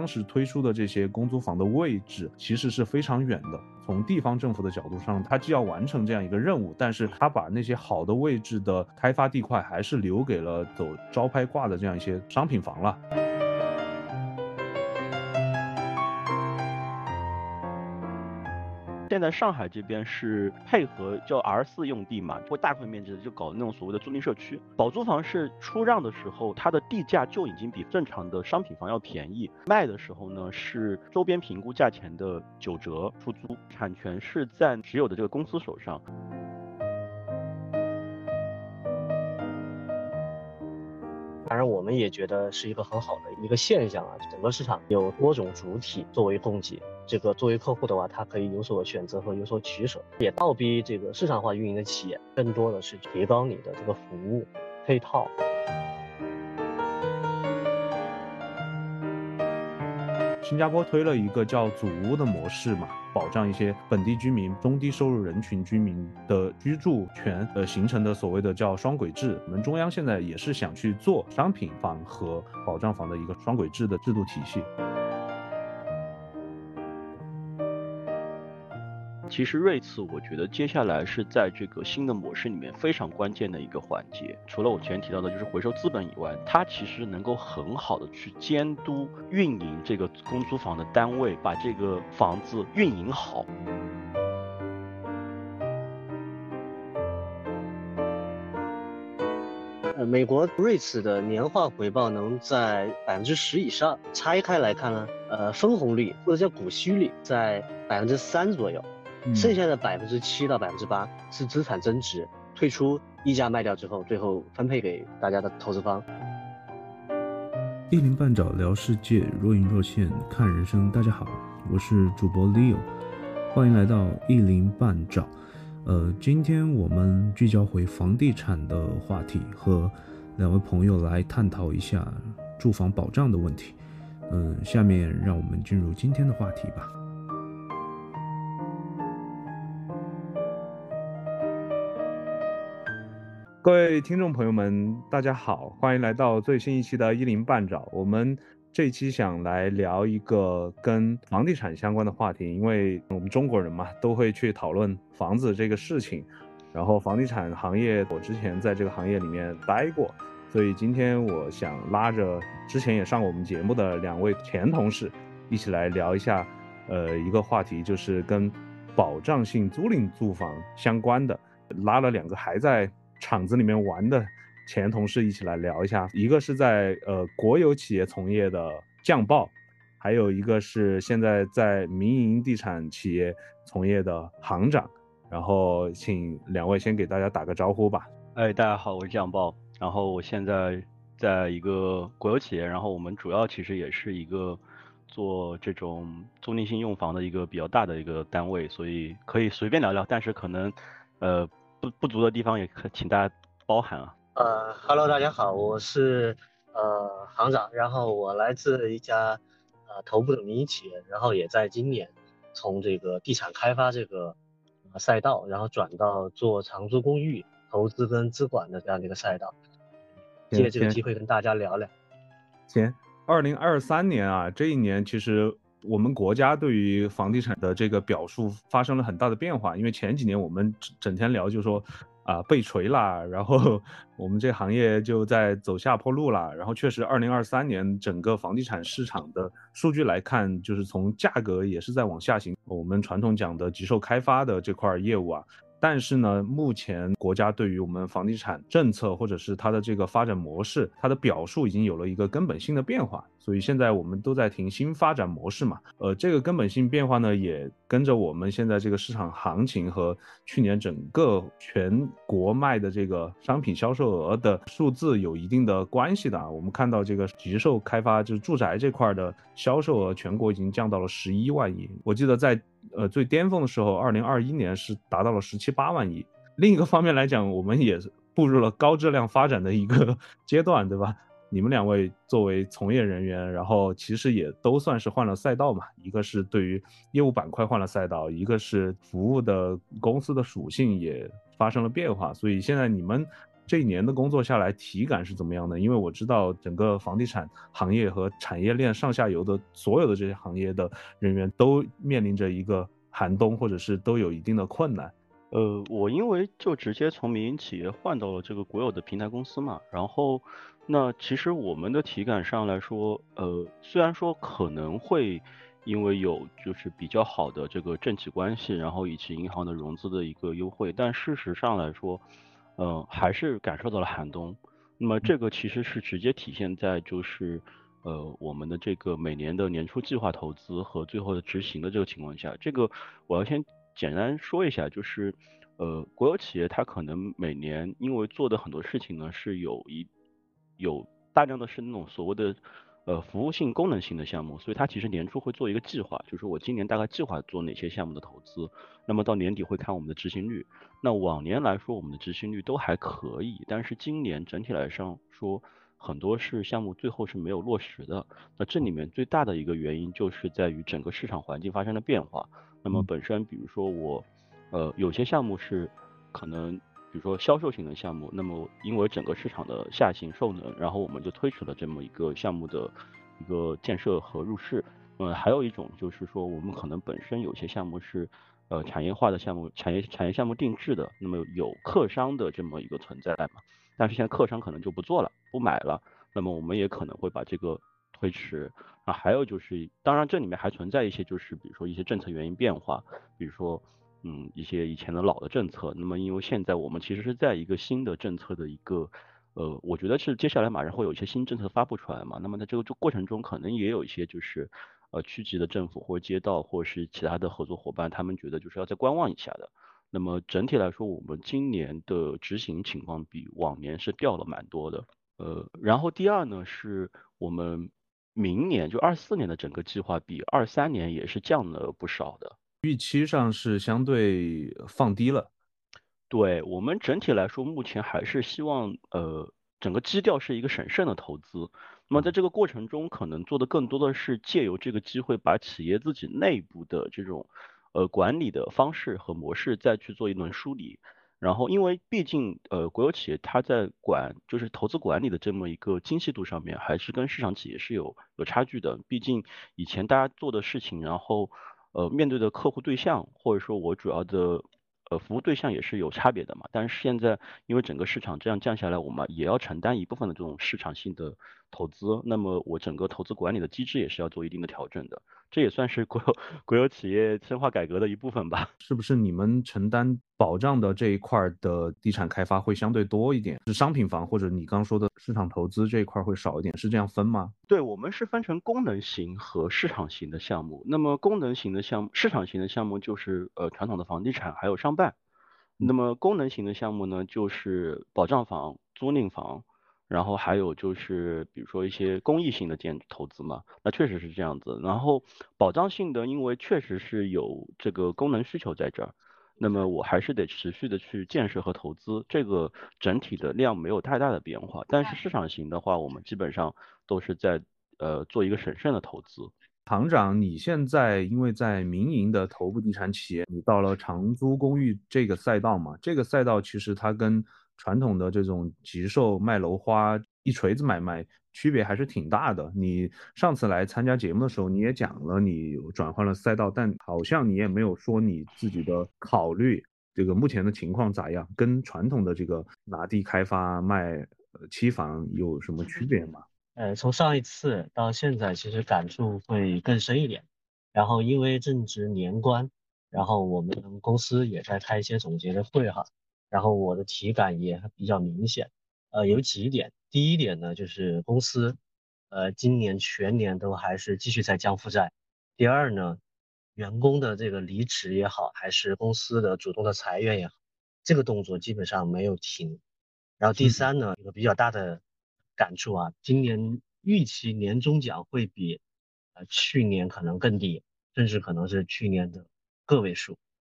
当时推出的这些公租房的位置其实是非常远的。从地方政府的角度上，它既要完成这样一个任务，但是它把那些好的位置的开发地块还是留给了走招拍挂的这样一些商品房了。现在上海这边是配合叫 R 四用地嘛，会大块面积的就搞那种所谓的租赁社区。保租房是出让的时候，它的地价就已经比正常的商品房要便宜，卖的时候呢是周边评估价钱的九折出租，产权是在持有的这个公司手上。当然，我们也觉得是一个很好的一个现象啊，整个市场有多种主体作为供给。这个作为客户的话，他可以有所选择和有所取舍，也倒逼这个市场化运营的企业更多的是提高你的这个服务配套。新加坡推了一个叫祖屋的模式嘛，保障一些本地居民、中低收入人群居民的居住权，呃，形成的所谓的叫双轨制。我们中央现在也是想去做商品房和保障房的一个双轨制的制度体系。其实瑞次，我觉得接下来是在这个新的模式里面非常关键的一个环节。除了我前提到的就是回收资本以外，它其实能够很好的去监督运营这个公租房的单位，把这个房子运营好。呃，美国瑞慈的年化回报能在百分之十以上，拆开来看呢，呃，分红率或者叫股息率在百分之三左右。剩下的百分之七到百分之八是资产增值，退出溢价卖掉之后，最后分配给大家的投资方。一鳞半爪聊世界，若隐若现看人生。大家好，我是主播 Leo，欢迎来到一鳞半爪。呃，今天我们聚焦回房地产的话题，和两位朋友来探讨一下住房保障的问题。嗯，下面让我们进入今天的话题吧。各位听众朋友们，大家好，欢迎来到最新一期的《一零半爪》。我们这期想来聊一个跟房地产相关的话题，因为我们中国人嘛，都会去讨论房子这个事情。然后房地产行业，我之前在这个行业里面待过，所以今天我想拉着之前也上过我们节目的两位前同事，一起来聊一下，呃，一个话题，就是跟保障性租赁住房相关的，拉了两个还在。厂子里面玩的前同事一起来聊一下，一个是在呃国有企业从业的酱爆，还有一个是现在在民营地产企业从业的行长，然后请两位先给大家打个招呼吧。哎，大家好，我是酱爆，然后我现在在一个国有企业，然后我们主要其实也是一个做这种租赁性用房的一个比较大的一个单位，所以可以随便聊聊，但是可能呃。不不足的地方也可请大家包涵啊。呃，Hello，大家好，我是呃行长，然后我来自一家呃头部的民营企业，然后也在今年从这个地产开发这个赛道，然后转到做长租公寓投资跟资管的这样的一个赛道，借这个机会跟大家聊聊。行，二零二三年啊，这一年其实。我们国家对于房地产的这个表述发生了很大的变化，因为前几年我们整天聊就说啊被锤啦，然后我们这行业就在走下坡路啦。然后确实，二零二三年整个房地产市场的数据来看，就是从价格也是在往下行。我们传统讲的急售开发的这块业务啊。但是呢，目前国家对于我们房地产政策或者是它的这个发展模式，它的表述已经有了一个根本性的变化，所以现在我们都在听新发展模式嘛。呃，这个根本性变化呢，也跟着我们现在这个市场行情和去年整个全国卖的这个商品销售额的数字有一定的关系的啊。我们看到这个急售开发就是住宅这块的销售额，全国已经降到了十一万亿。我记得在。呃，最巅峰的时候，二零二一年是达到了十七八万亿。另一个方面来讲，我们也步入了高质量发展的一个 阶段，对吧？你们两位作为从业人员，然后其实也都算是换了赛道嘛。一个是对于业务板块换了赛道，一个是服务的公司的属性也发生了变化。所以现在你们这一年的工作下来，体感是怎么样的？因为我知道整个房地产行业和产业链上下游的所有的这些行业的人员都面临着一个寒冬，或者是都有一定的困难。呃，我因为就直接从民营企业换到了这个国有的平台公司嘛，然后那其实我们的体感上来说，呃，虽然说可能会因为有就是比较好的这个政企关系，然后以及银行的融资的一个优惠，但事实上来说，呃，还是感受到了寒冬。那么这个其实是直接体现在就是呃我们的这个每年的年初计划投资和最后的执行的这个情况下，这个我要先。简单说一下，就是，呃，国有企业它可能每年因为做的很多事情呢，是有一有大量的是那种所谓的呃服务性、功能性的项目，所以它其实年初会做一个计划，就是我今年大概计划做哪些项目的投资，那么到年底会看我们的执行率。那往年来说，我们的执行率都还可以，但是今年整体来上说，很多是项目最后是没有落实的。那这里面最大的一个原因就是在于整个市场环境发生了变化。那么本身，比如说我，呃，有些项目是可能，比如说销售型的项目，那么因为整个市场的下行受能，然后我们就推迟了这么一个项目的一个建设和入市。嗯，还有一种就是说，我们可能本身有些项目是呃产业化的项目，产业产业项目定制的，那么有客商的这么一个存在嘛。但是现在客商可能就不做了，不买了，那么我们也可能会把这个。推迟啊，还有就是，当然这里面还存在一些，就是比如说一些政策原因变化，比如说，嗯，一些以前的老的政策。那么因为现在我们其实是在一个新的政策的一个，呃，我觉得是接下来马上会有一些新政策发布出来嘛。那么在这个这过程中，可能也有一些就是，呃，区级的政府或者街道或者是其他的合作伙伴，他们觉得就是要再观望一下的。那么整体来说，我们今年的执行情况比往年是掉了蛮多的。呃，然后第二呢，是我们。明年就二四年的整个计划比二三年也是降了不少的，预期上是相对放低了。对我们整体来说，目前还是希望呃整个基调是一个审慎的投资。那么在这个过程中，可能做的更多的是借由这个机会，把企业自己内部的这种呃管理的方式和模式再去做一轮梳理。然后，因为毕竟，呃，国有企业它在管就是投资管理的这么一个精细度上面，还是跟市场企业是有有差距的。毕竟以前大家做的事情，然后，呃，面对的客户对象，或者说我主要的。呃，服务对象也是有差别的嘛，但是现在因为整个市场这样降下来，我们也要承担一部分的这种市场性的投资，那么我整个投资管理的机制也是要做一定的调整的，这也算是国有 国有企业深化改革的一部分吧？是不是你们承担保障的这一块的地产开发会相对多一点？是商品房或者你刚说的市场投资这一块会少一点？是这样分吗？对我们是分成功能型和市场型的项目，那么功能型的项目、市场型的项目就是呃传统的房地产还有商办。那么功能型的项目呢，就是保障房、租赁房，然后还有就是比如说一些公益性的建投资嘛，那确实是这样子。然后保障性的，因为确实是有这个功能需求在这儿，那么我还是得持续的去建设和投资，这个整体的量没有太大的变化。但是市场型的话，我们基本上都是在呃做一个审慎的投资。行长，你现在因为在民营的头部地产企业，你到了长租公寓这个赛道嘛？这个赛道其实它跟传统的这种急售卖楼花一锤子买卖区别还是挺大的。你上次来参加节目的时候，你也讲了你转换了赛道，但好像你也没有说你自己的考虑，这个目前的情况咋样？跟传统的这个拿地开发卖期房有什么区别吗？呃，从上一次到现在，其实感触会更深一点。然后因为正值年关，然后我们公司也在开一些总结的会哈。然后我的体感也比较明显。呃，有几点。第一点呢，就是公司，呃，今年全年都还是继续在降负债。第二呢，员工的这个离职也好，还是公司的主动的裁员也好，这个动作基本上没有停。然后第三呢，一个比较大的。感触啊，今年预期年终奖会比呃去年可能更低，甚至可能是去年的个位数。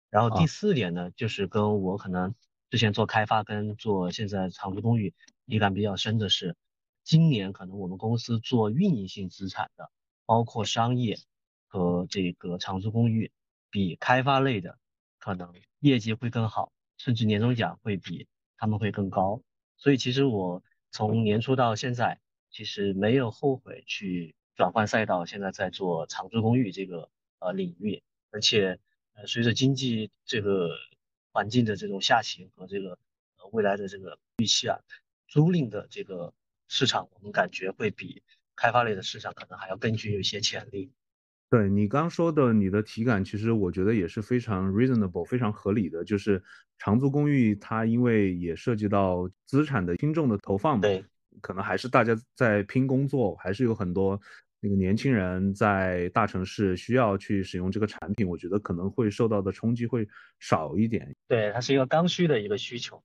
然后第四点呢，就是跟我可能之前做开发跟做现在长租公寓体感比较深的是，今年可能我们公司做运营性资产的，包括商业和这个长租公寓，比开发类的可能业绩会更好，甚至年终奖会比他们会更高。所以其实我从年初到现在，其实没有后悔去转换赛道，现在在做长租公寓这个呃领域，而且呃随着经济这个环境的这种下行和这个呃未来的这个预期啊，租赁的这个市场，我们感觉会比开发类的市场可能还要更具有一些潜力。对你刚说的，你的体感其实我觉得也是非常 reasonable，非常合理的。就是长租公寓，它因为也涉及到资产的轻重的投放嘛，对，可能还是大家在拼工作，还是有很多那个年轻人在大城市需要去使用这个产品，我觉得可能会受到的冲击会少一点。对，它是一个刚需的一个需求。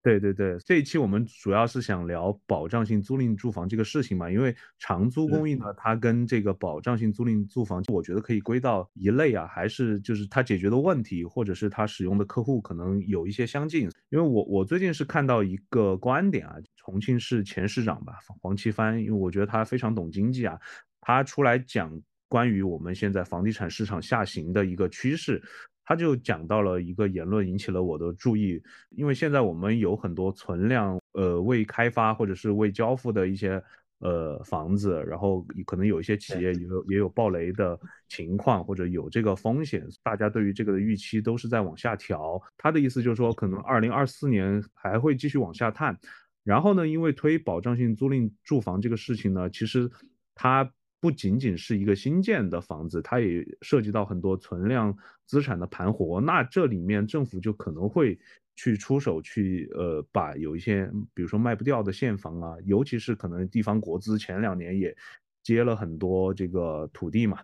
对对对，这一期我们主要是想聊保障性租赁住房这个事情嘛，因为长租公寓呢，它跟这个保障性租赁住房，我觉得可以归到一类啊，还是就是它解决的问题，或者是它使用的客户可能有一些相近。因为我我最近是看到一个观点啊，重庆市前市长吧，黄奇帆，因为我觉得他非常懂经济啊，他出来讲关于我们现在房地产市场下行的一个趋势。他就讲到了一个言论，引起了我的注意，因为现在我们有很多存量，呃，未开发或者是未交付的一些呃房子，然后可能有一些企业也有也有暴雷的情况，或者有这个风险，大家对于这个的预期都是在往下调。他的意思就是说，可能二零二四年还会继续往下探。然后呢，因为推保障性租赁住房这个事情呢，其实它。不仅仅是一个新建的房子，它也涉及到很多存量资产的盘活。那这里面政府就可能会去出手，去呃把有一些，比如说卖不掉的现房啊，尤其是可能地方国资前两年也接了很多这个土地嘛，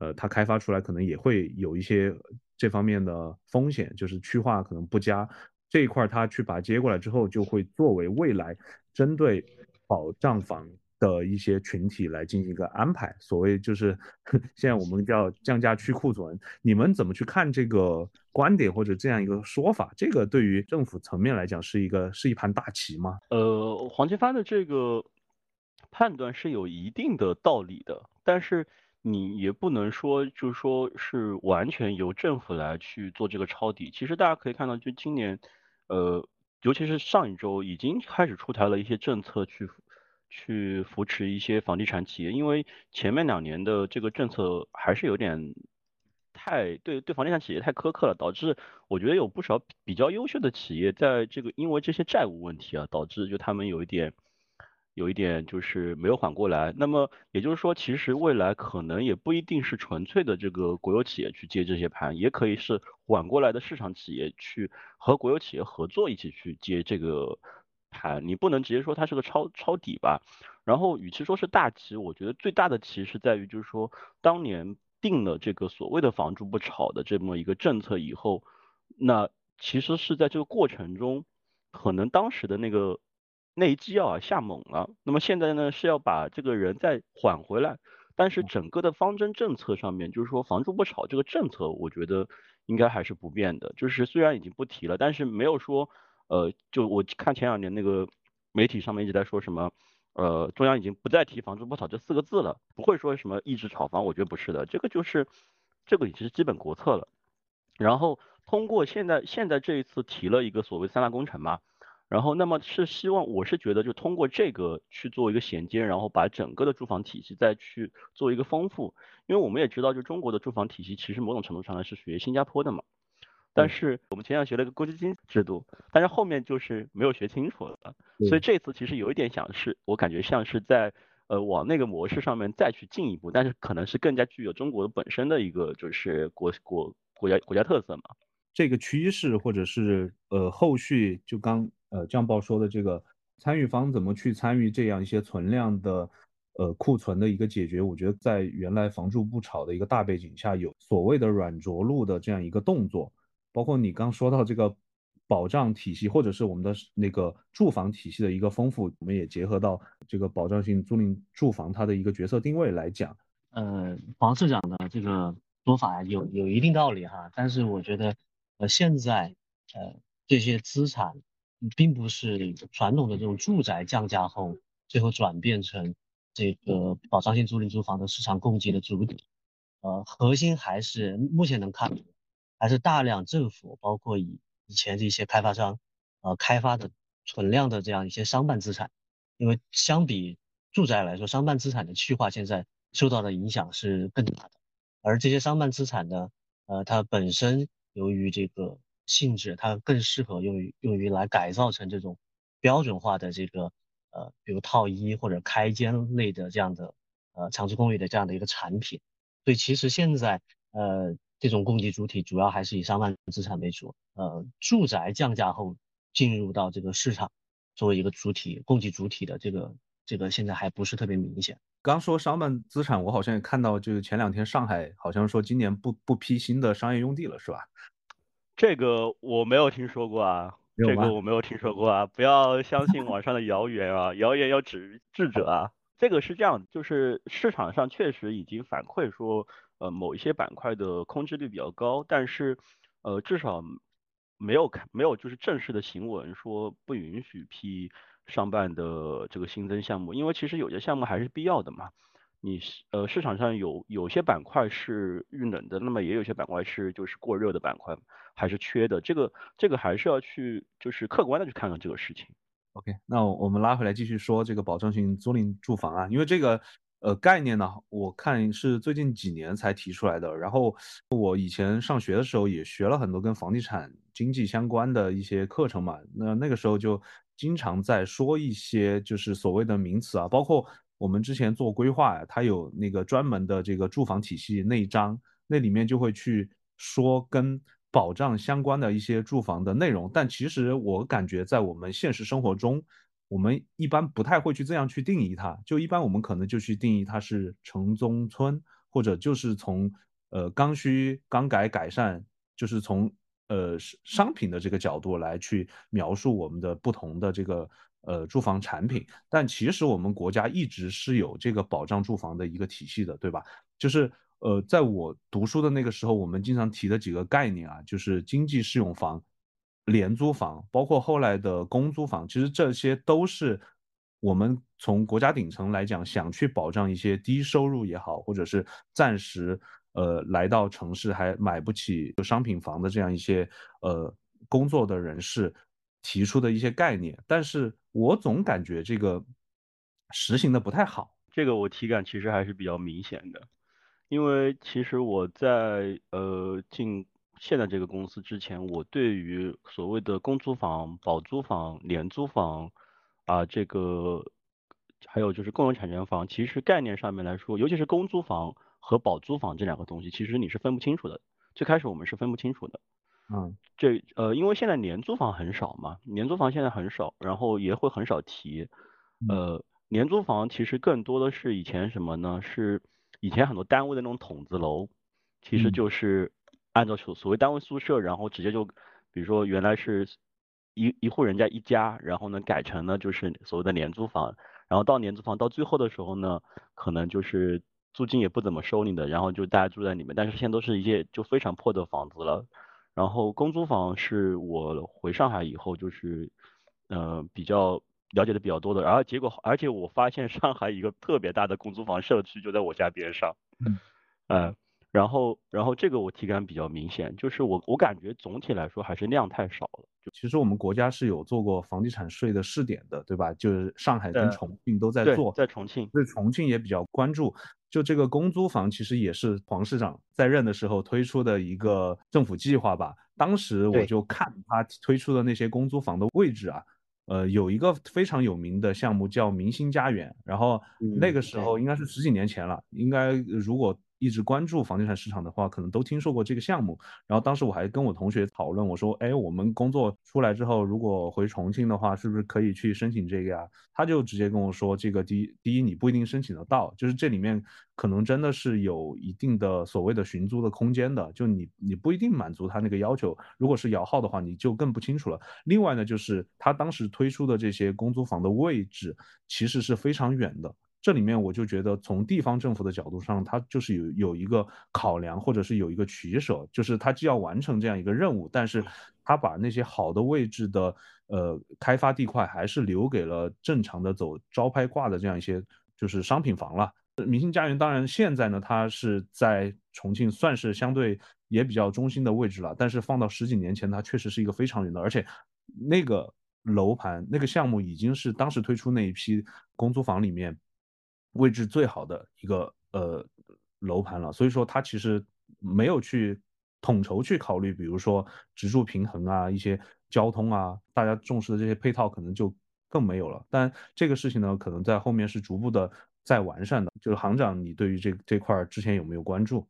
呃，它开发出来可能也会有一些这方面的风险，就是区划可能不佳这一块，它去把接过来之后，就会作为未来针对保障房。的一些群体来进行一个安排，所谓就是 现在我们叫降价去库存，你们怎么去看这个观点或者这样一个说法？这个对于政府层面来讲是一个是一盘大棋吗？呃，黄奇帆的这个判断是有一定的道理的，但是你也不能说就是说是完全由政府来去做这个抄底。其实大家可以看到，就今年，呃，尤其是上一周已经开始出台了一些政策去。去扶持一些房地产企业，因为前面两年的这个政策还是有点太对对房地产企业太苛刻了，导致我觉得有不少比较优秀的企业在这个因为这些债务问题啊，导致就他们有一点有一点就是没有缓过来。那么也就是说，其实未来可能也不一定是纯粹的这个国有企业去接这些盘，也可以是缓过来的市场企业去和国有企业合作一起去接这个。盘你不能直接说它是个抄抄底吧，然后与其说是大棋，我觉得最大的棋是在于就是说当年定了这个所谓的房住不炒的这么一个政策以后，那其实是在这个过程中，可能当时的那个那一剂药啊下猛了，那么现在呢是要把这个人再缓回来，但是整个的方针政策上面就是说房住不炒这个政策，我觉得应该还是不变的，就是虽然已经不提了，但是没有说。呃，就我看前两年那个媒体上面一直在说什么，呃，中央已经不再提“房住不炒”这四个字了，不会说什么抑制炒房，我觉得不是的，这个就是这个已经是基本国策了。然后通过现在现在这一次提了一个所谓三大工程嘛，然后那么是希望我是觉得就通过这个去做一个衔接，然后把整个的住房体系再去做一个丰富，因为我们也知道就中国的住房体系其实某种程度上来是属于新加坡的嘛。但是我们前两学了一个公积金制度，但是后面就是没有学清楚了，所以这次其实有一点想是，我感觉像是在呃往那个模式上面再去进一步，但是可能是更加具有中国本身的一个就是国国国家国家特色嘛。这个趋势或者是呃后续就刚呃酱报说的这个参与方怎么去参与这样一些存量的呃库存的一个解决，我觉得在原来房住不炒的一个大背景下，有所谓的软着陆的这样一个动作。包括你刚说到这个保障体系，或者是我们的那个住房体系的一个丰富，我们也结合到这个保障性租赁住房它的一个角色定位来讲。呃，黄市长的这个说法有有一定道理哈，但是我觉得，呃，现在呃这些资产并不是传统的这种住宅降价后，最后转变成这个保障性租赁住房的市场供给的主体。呃，核心还是目前能看。还是大量政府，包括以以前这些开发商，呃，开发的存量的这样一些商办资产，因为相比住宅来说，商办资产的去化现在受到的影响是更大的。而这些商办资产呢，呃，它本身由于这个性质，它更适合用于用于来改造成这种标准化的这个呃，比如套一或者开间类的这样的呃长租公寓的这样的一个产品。所以其实现在呃，这种供给主体主要还是以商办资产为主。呃，住宅降价后进入到这个市场作为一个主体供给主体的这个这个现在还不是特别明显。刚说商办资产，我好像也看到，就是前两天上海好像说今年不不批新的商业用地了，是吧？这个我没有听说过啊，这个我没有听说过啊，不要相信网上的谣言啊，谣言要止智者啊。这个是这样，就是市场上确实已经反馈说，呃，某一些板块的空置率比较高，但是，呃，至少没有看没有就是正式的行文说不允许批。商办的这个新增项目，因为其实有些项目还是必要的嘛。你呃市场上有有些板块是遇冷的，那么也有些板块是就是过热的板块，还是缺的。这个这个还是要去就是客观的去看看这个事情。OK，那我们拉回来继续说这个保障性租赁住房啊，因为这个呃概念呢，我看是最近几年才提出来的。然后我以前上学的时候也学了很多跟房地产经济相关的一些课程嘛，那那个时候就。经常在说一些就是所谓的名词啊，包括我们之前做规划呀，它有那个专门的这个住房体系那一章，那里面就会去说跟保障相关的一些住房的内容。但其实我感觉在我们现实生活中，我们一般不太会去这样去定义它，就一般我们可能就去定义它是城中村，或者就是从呃刚需刚改改善，就是从。呃，商品的这个角度来去描述我们的不同的这个呃住房产品，但其实我们国家一直是有这个保障住房的一个体系的，对吧？就是呃，在我读书的那个时候，我们经常提的几个概念啊，就是经济适用房、廉租房，包括后来的公租房，其实这些都是我们从国家顶层来讲，想去保障一些低收入也好，或者是暂时。呃，来到城市还买不起商品房的这样一些呃工作的人士提出的一些概念，但是我总感觉这个实行的不太好。这个我体感其实还是比较明显的，因为其实我在呃进现在这个公司之前，我对于所谓的公租房、保租房、廉租房啊，这个还有就是共有产权房，其实概念上面来说，尤其是公租房。和保租房这两个东西，其实你是分不清楚的。最开始我们是分不清楚的。嗯，这呃，因为现在廉租房很少嘛，廉租房现在很少，然后也会很少提。呃，廉租房其实更多的是以前什么呢？是以前很多单位的那种筒子楼，其实就是按照所所谓单位宿舍，然后直接就，比如说原来是一一户人家一家，然后呢改成了就是所谓的廉租房，然后到廉租房到最后的时候呢，可能就是。租金也不怎么收你的，然后就大家住在里面，但是现在都是一些就非常破的房子了。然后公租房是我回上海以后就是，呃，比较了解的比较多的。然后结果，而且我发现上海一个特别大的公租房社区就在我家边上。嗯。呃，然后，然后这个我体感比较明显，就是我我感觉总体来说还是量太少了。其实我们国家是有做过房地产税的试点的，对吧？就是上海跟重庆都在做，在重庆，对重庆也比较关注。就这个公租房，其实也是黄市长在任的时候推出的一个政府计划吧。当时我就看他推出的那些公租房的位置啊，呃，有一个非常有名的项目叫明星家园，然后那个时候应该是十几年前了，应该如果。一直关注房地产市场的话，可能都听说过这个项目。然后当时我还跟我同学讨论，我说：“哎，我们工作出来之后，如果回重庆的话，是不是可以去申请这个呀？”他就直接跟我说：“这个第一，第一你不一定申请得到，就是这里面可能真的是有一定的所谓的寻租的空间的，就你你不一定满足他那个要求。如果是摇号的话，你就更不清楚了。另外呢，就是他当时推出的这些公租房的位置，其实是非常远的。”这里面我就觉得，从地方政府的角度上，它就是有有一个考量，或者是有一个取舍，就是它既要完成这样一个任务，但是它把那些好的位置的呃开发地块，还是留给了正常的走招拍挂的这样一些就是商品房了。明星家园当然现在呢，它是在重庆算是相对也比较中心的位置了，但是放到十几年前，它确实是一个非常远的，而且那个。楼盘那个项目已经是当时推出那一批公租房里面位置最好的一个呃楼盘了，所以说它其实没有去统筹去考虑，比如说直住平衡啊，一些交通啊，大家重视的这些配套可能就更没有了。但这个事情呢，可能在后面是逐步的在完善的。就是行长，你对于这这块之前有没有关注？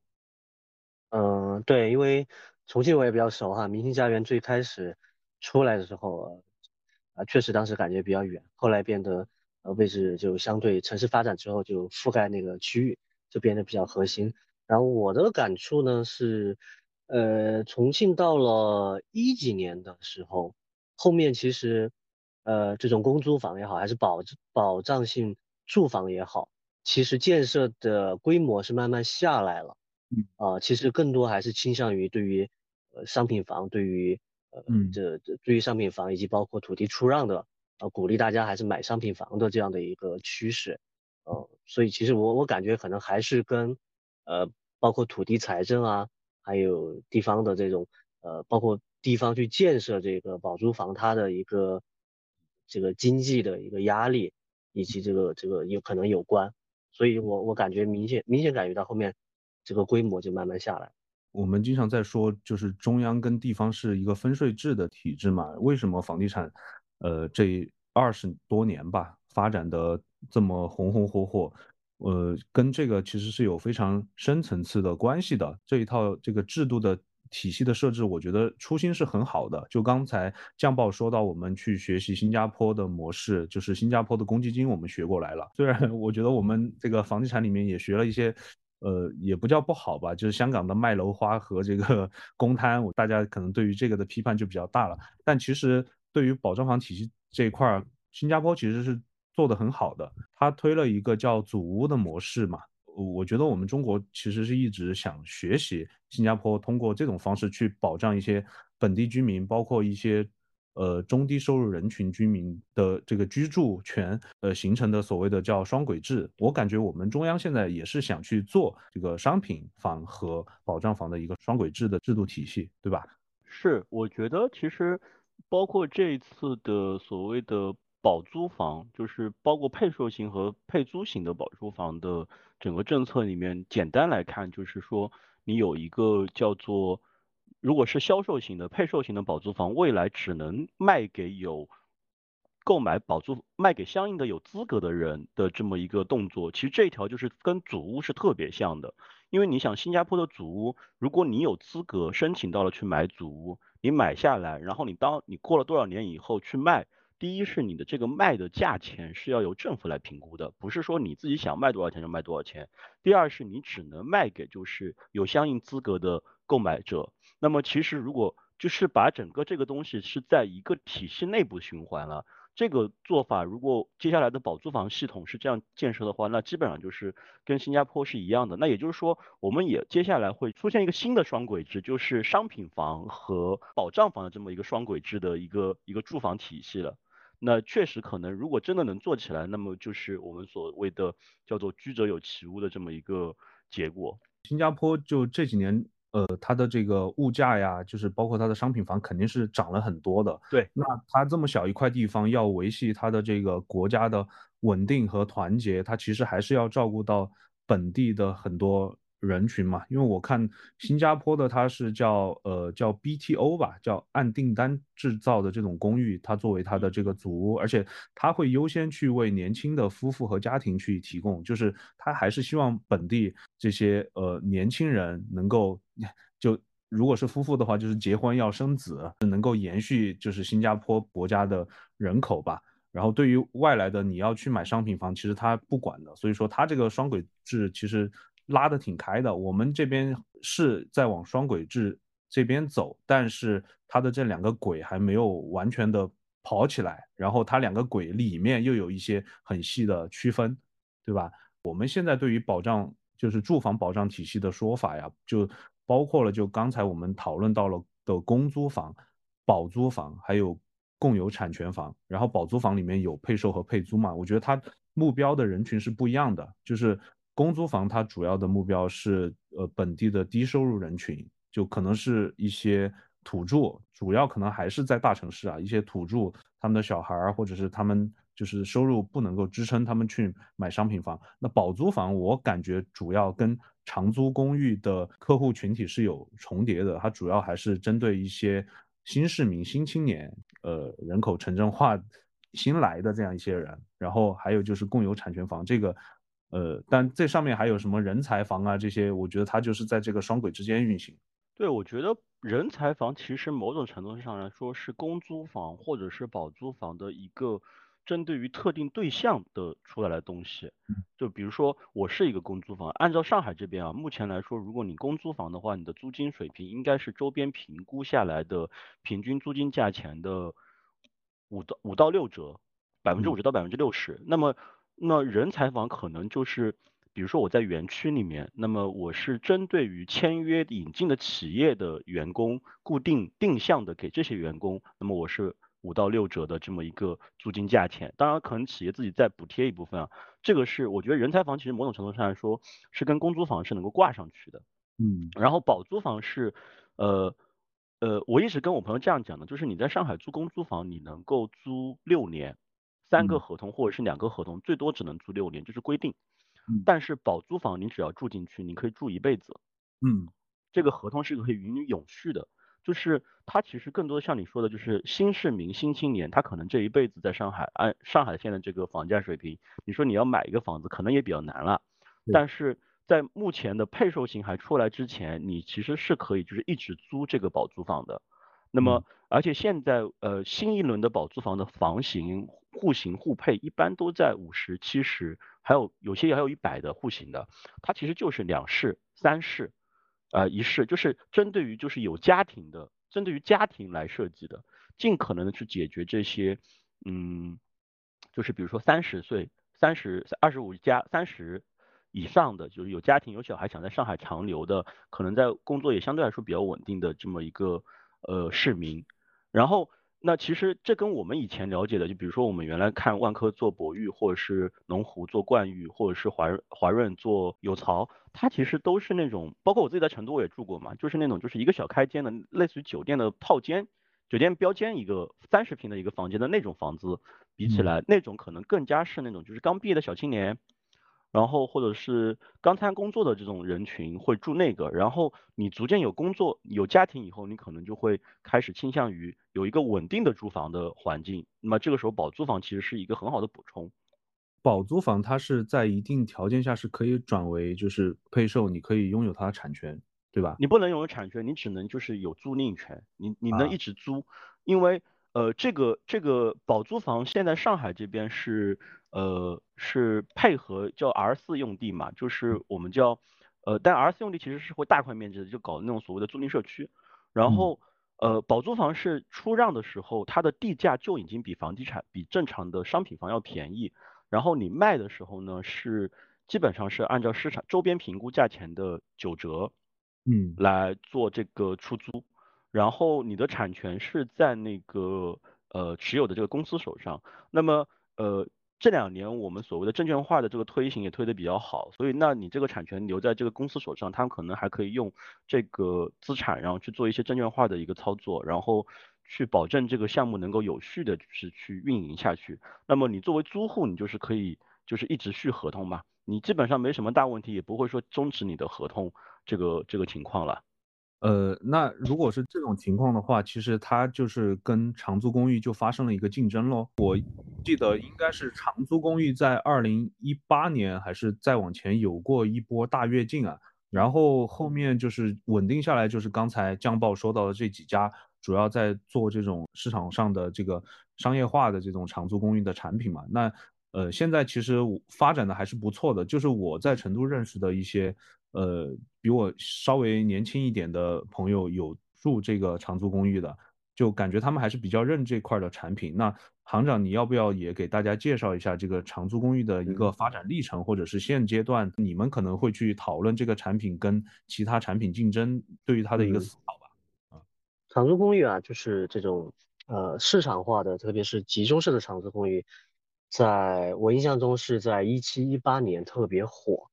嗯，对，因为重庆我也比较熟哈，明星家园最开始出来的时候，啊，确实当时感觉比较远，后来变得呃位置就相对城市发展之后就覆盖那个区域就变得比较核心。然后我的感触呢是，呃，重庆到了一几年的时候，后面其实呃这种公租房也好，还是保保障性住房也好，其实建设的规模是慢慢下来了。啊，其实更多还是倾向于对于呃商品房，对于呃这这对于商品房以及包括土地出让的，呃鼓励大家还是买商品房的这样的一个趋势，呃，所以其实我我感觉可能还是跟呃包括土地财政啊，还有地方的这种呃包括地方去建设这个保租房它的一个这个经济的一个压力以及这个这个有可能有关，所以我我感觉明显明显感觉到后面。这个规模就慢慢下来。我们经常在说，就是中央跟地方是一个分税制的体制嘛？为什么房地产，呃，这二十多年吧，发展的这么红红火火？呃，跟这个其实是有非常深层次的关系的。这一套这个制度的体系的设置，我觉得初心是很好的。就刚才酱报说到，我们去学习新加坡的模式，就是新加坡的公积金，我们学过来了。虽然我觉得我们这个房地产里面也学了一些。呃，也不叫不好吧，就是香港的卖楼花和这个公摊，大家可能对于这个的批判就比较大了。但其实对于保障房体系这一块儿，新加坡其实是做的很好的，他推了一个叫祖屋的模式嘛。我觉得我们中国其实是一直想学习新加坡，通过这种方式去保障一些本地居民，包括一些。呃，中低收入人群居民的这个居住权，呃，形成的所谓的叫双轨制，我感觉我们中央现在也是想去做这个商品房和保障房的一个双轨制的制度体系，对吧？是，我觉得其实包括这一次的所谓的保租房，就是包括配售型和配租型的保租房的整个政策里面，简单来看就是说，你有一个叫做。如果是销售型的、配售型的保租房，未来只能卖给有购买保租、卖给相应的有资格的人的这么一个动作。其实这一条就是跟祖屋是特别像的，因为你想，新加坡的祖屋，如果你有资格申请到了去买祖屋，你买下来，然后你当你过了多少年以后去卖，第一是你的这个卖的价钱是要由政府来评估的，不是说你自己想卖多少钱就卖多少钱。第二是你只能卖给就是有相应资格的购买者。那么其实如果就是把整个这个东西是在一个体系内部循环了，这个做法如果接下来的保租房系统是这样建设的话，那基本上就是跟新加坡是一样的。那也就是说，我们也接下来会出现一个新的双轨制，就是商品房和保障房的这么一个双轨制的一个一个住房体系了。那确实可能，如果真的能做起来，那么就是我们所谓的叫做居者有其屋的这么一个结果。新加坡就这几年。呃，它的这个物价呀，就是包括它的商品房，肯定是涨了很多的。对，那它这么小一块地方，要维系它的这个国家的稳定和团结，它其实还是要照顾到本地的很多。人群嘛，因为我看新加坡的它是叫呃叫 BTO 吧，叫按订单制造的这种公寓，它作为它的这个组屋，而且它会优先去为年轻的夫妇和家庭去提供，就是它还是希望本地这些呃年轻人能够就如果是夫妇的话，就是结婚要生子，能够延续就是新加坡国家的人口吧。然后对于外来的你要去买商品房，其实他不管的，所以说它这个双轨制其实。拉得挺开的，我们这边是在往双轨制这边走，但是它的这两个轨还没有完全的跑起来，然后它两个轨里面又有一些很细的区分，对吧？我们现在对于保障就是住房保障体系的说法呀，就包括了就刚才我们讨论到了的公租房、保租房，还有共有产权房，然后保租房里面有配售和配租嘛，我觉得它目标的人群是不一样的，就是。公租房它主要的目标是呃本地的低收入人群，就可能是一些土著，主要可能还是在大城市啊，一些土著他们的小孩儿，或者是他们就是收入不能够支撑他们去买商品房。那保租房，我感觉主要跟长租公寓的客户群体是有重叠的，它主要还是针对一些新市民、新青年，呃，人口城镇化新来的这样一些人。然后还有就是共有产权房这个。呃，但这上面还有什么人才房啊？这些我觉得它就是在这个双轨之间运行。对，我觉得人才房其实某种程度上来说是公租房或者是保租房的一个针对于特定对象的出来的东西。就比如说我是一个公租房，按照上海这边啊，目前来说，如果你公租房的话，你的租金水平应该是周边评估下来的平均租金价钱的五到五到六折，百分之五十到百分之六十。那么那人才房可能就是，比如说我在园区里面，那么我是针对于签约引进的企业的员工，固定定向的给这些员工，那么我是五到六折的这么一个租金价钱。当然，可能企业自己再补贴一部分啊。这个是我觉得人才房其实某种程度上来说是跟公租房是能够挂上去的。嗯。然后保租房是，呃呃，我一直跟我朋友这样讲的，就是你在上海租公租房，你能够租六年。三个合同或者是两个合同，最多只能租六年，就是规定。但是保租房你只要住进去，你可以住一辈子。嗯，这个合同是可以允永续的，就是他其实更多的像你说的，就是新市民、新青年，他可能这一辈子在上海，按上海现在这个房价水平，你说你要买一个房子，可能也比较难了。但是在目前的配售型还出来之前，你其实是可以就是一直租这个保租房的。那么，而且现在呃新一轮的保租房的房型。户型互配一般都在五十、七十，还有有些还有一百的户型的，它其实就是两室、三室，呃仪式，就是针对于就是有家庭的，针对于家庭来设计的，尽可能的去解决这些，嗯，就是比如说三十岁、三十二十五加三十以上的，就是有家庭有小孩想在上海长留的，可能在工作也相对来说比较稳定的这么一个呃市民，然后。那其实这跟我们以前了解的，就比如说我们原来看万科做博裕，或者是龙湖做冠裕，或者是华华润做有巢，它其实都是那种，包括我自己在成都我也住过嘛，就是那种就是一个小开间的，类似于酒店的套间，酒店标间一个三十平的一个房间的那种房子，比起来那种可能更加是那种就是刚毕业的小青年。然后或者是刚参加工作的这种人群会住那个，然后你逐渐有工作有家庭以后，你可能就会开始倾向于有一个稳定的住房的环境。那么这个时候保租房其实是一个很好的补充。保租房它是在一定条件下是可以转为就是配售，你可以拥有它的产权，对吧？你不能拥有产权，你只能就是有租赁权，你你能一直租，因为呃这个这个保租房现在上海这边是。呃，是配合叫 R 四用地嘛，就是我们叫，呃，但 R 四用地其实是会大块面积的，就搞那种所谓的租赁社区。然后，呃，保租房是出让的时候，它的地价就已经比房地产比正常的商品房要便宜。然后你卖的时候呢，是基本上是按照市场周边评估价钱的九折，嗯，来做这个出租。然后你的产权是在那个呃持有的这个公司手上。那么，呃。这两年我们所谓的证券化的这个推行也推得比较好，所以那你这个产权留在这个公司手上，他们可能还可以用这个资产，然后去做一些证券化的一个操作，然后去保证这个项目能够有序的，就是去运营下去。那么你作为租户，你就是可以就是一直续合同嘛，你基本上没什么大问题，也不会说终止你的合同这个这个情况了。呃，那如果是这种情况的话，其实它就是跟长租公寓就发生了一个竞争喽。我记得应该是长租公寓在二零一八年还是再往前有过一波大跃进啊，然后后面就是稳定下来，就是刚才江报说到的这几家，主要在做这种市场上的这个商业化的这种长租公寓的产品嘛。那呃，现在其实发展的还是不错的，就是我在成都认识的一些。呃，比我稍微年轻一点的朋友有住这个长租公寓的，就感觉他们还是比较认这块的产品。那行长，你要不要也给大家介绍一下这个长租公寓的一个发展历程，或者是现阶段你们可能会去讨论这个产品跟其他产品竞争对于它的一个思考吧？啊，长租公寓啊，就是这种呃市场化的，特别是集中式的长租公寓，在我印象中是在一七一八年特别火。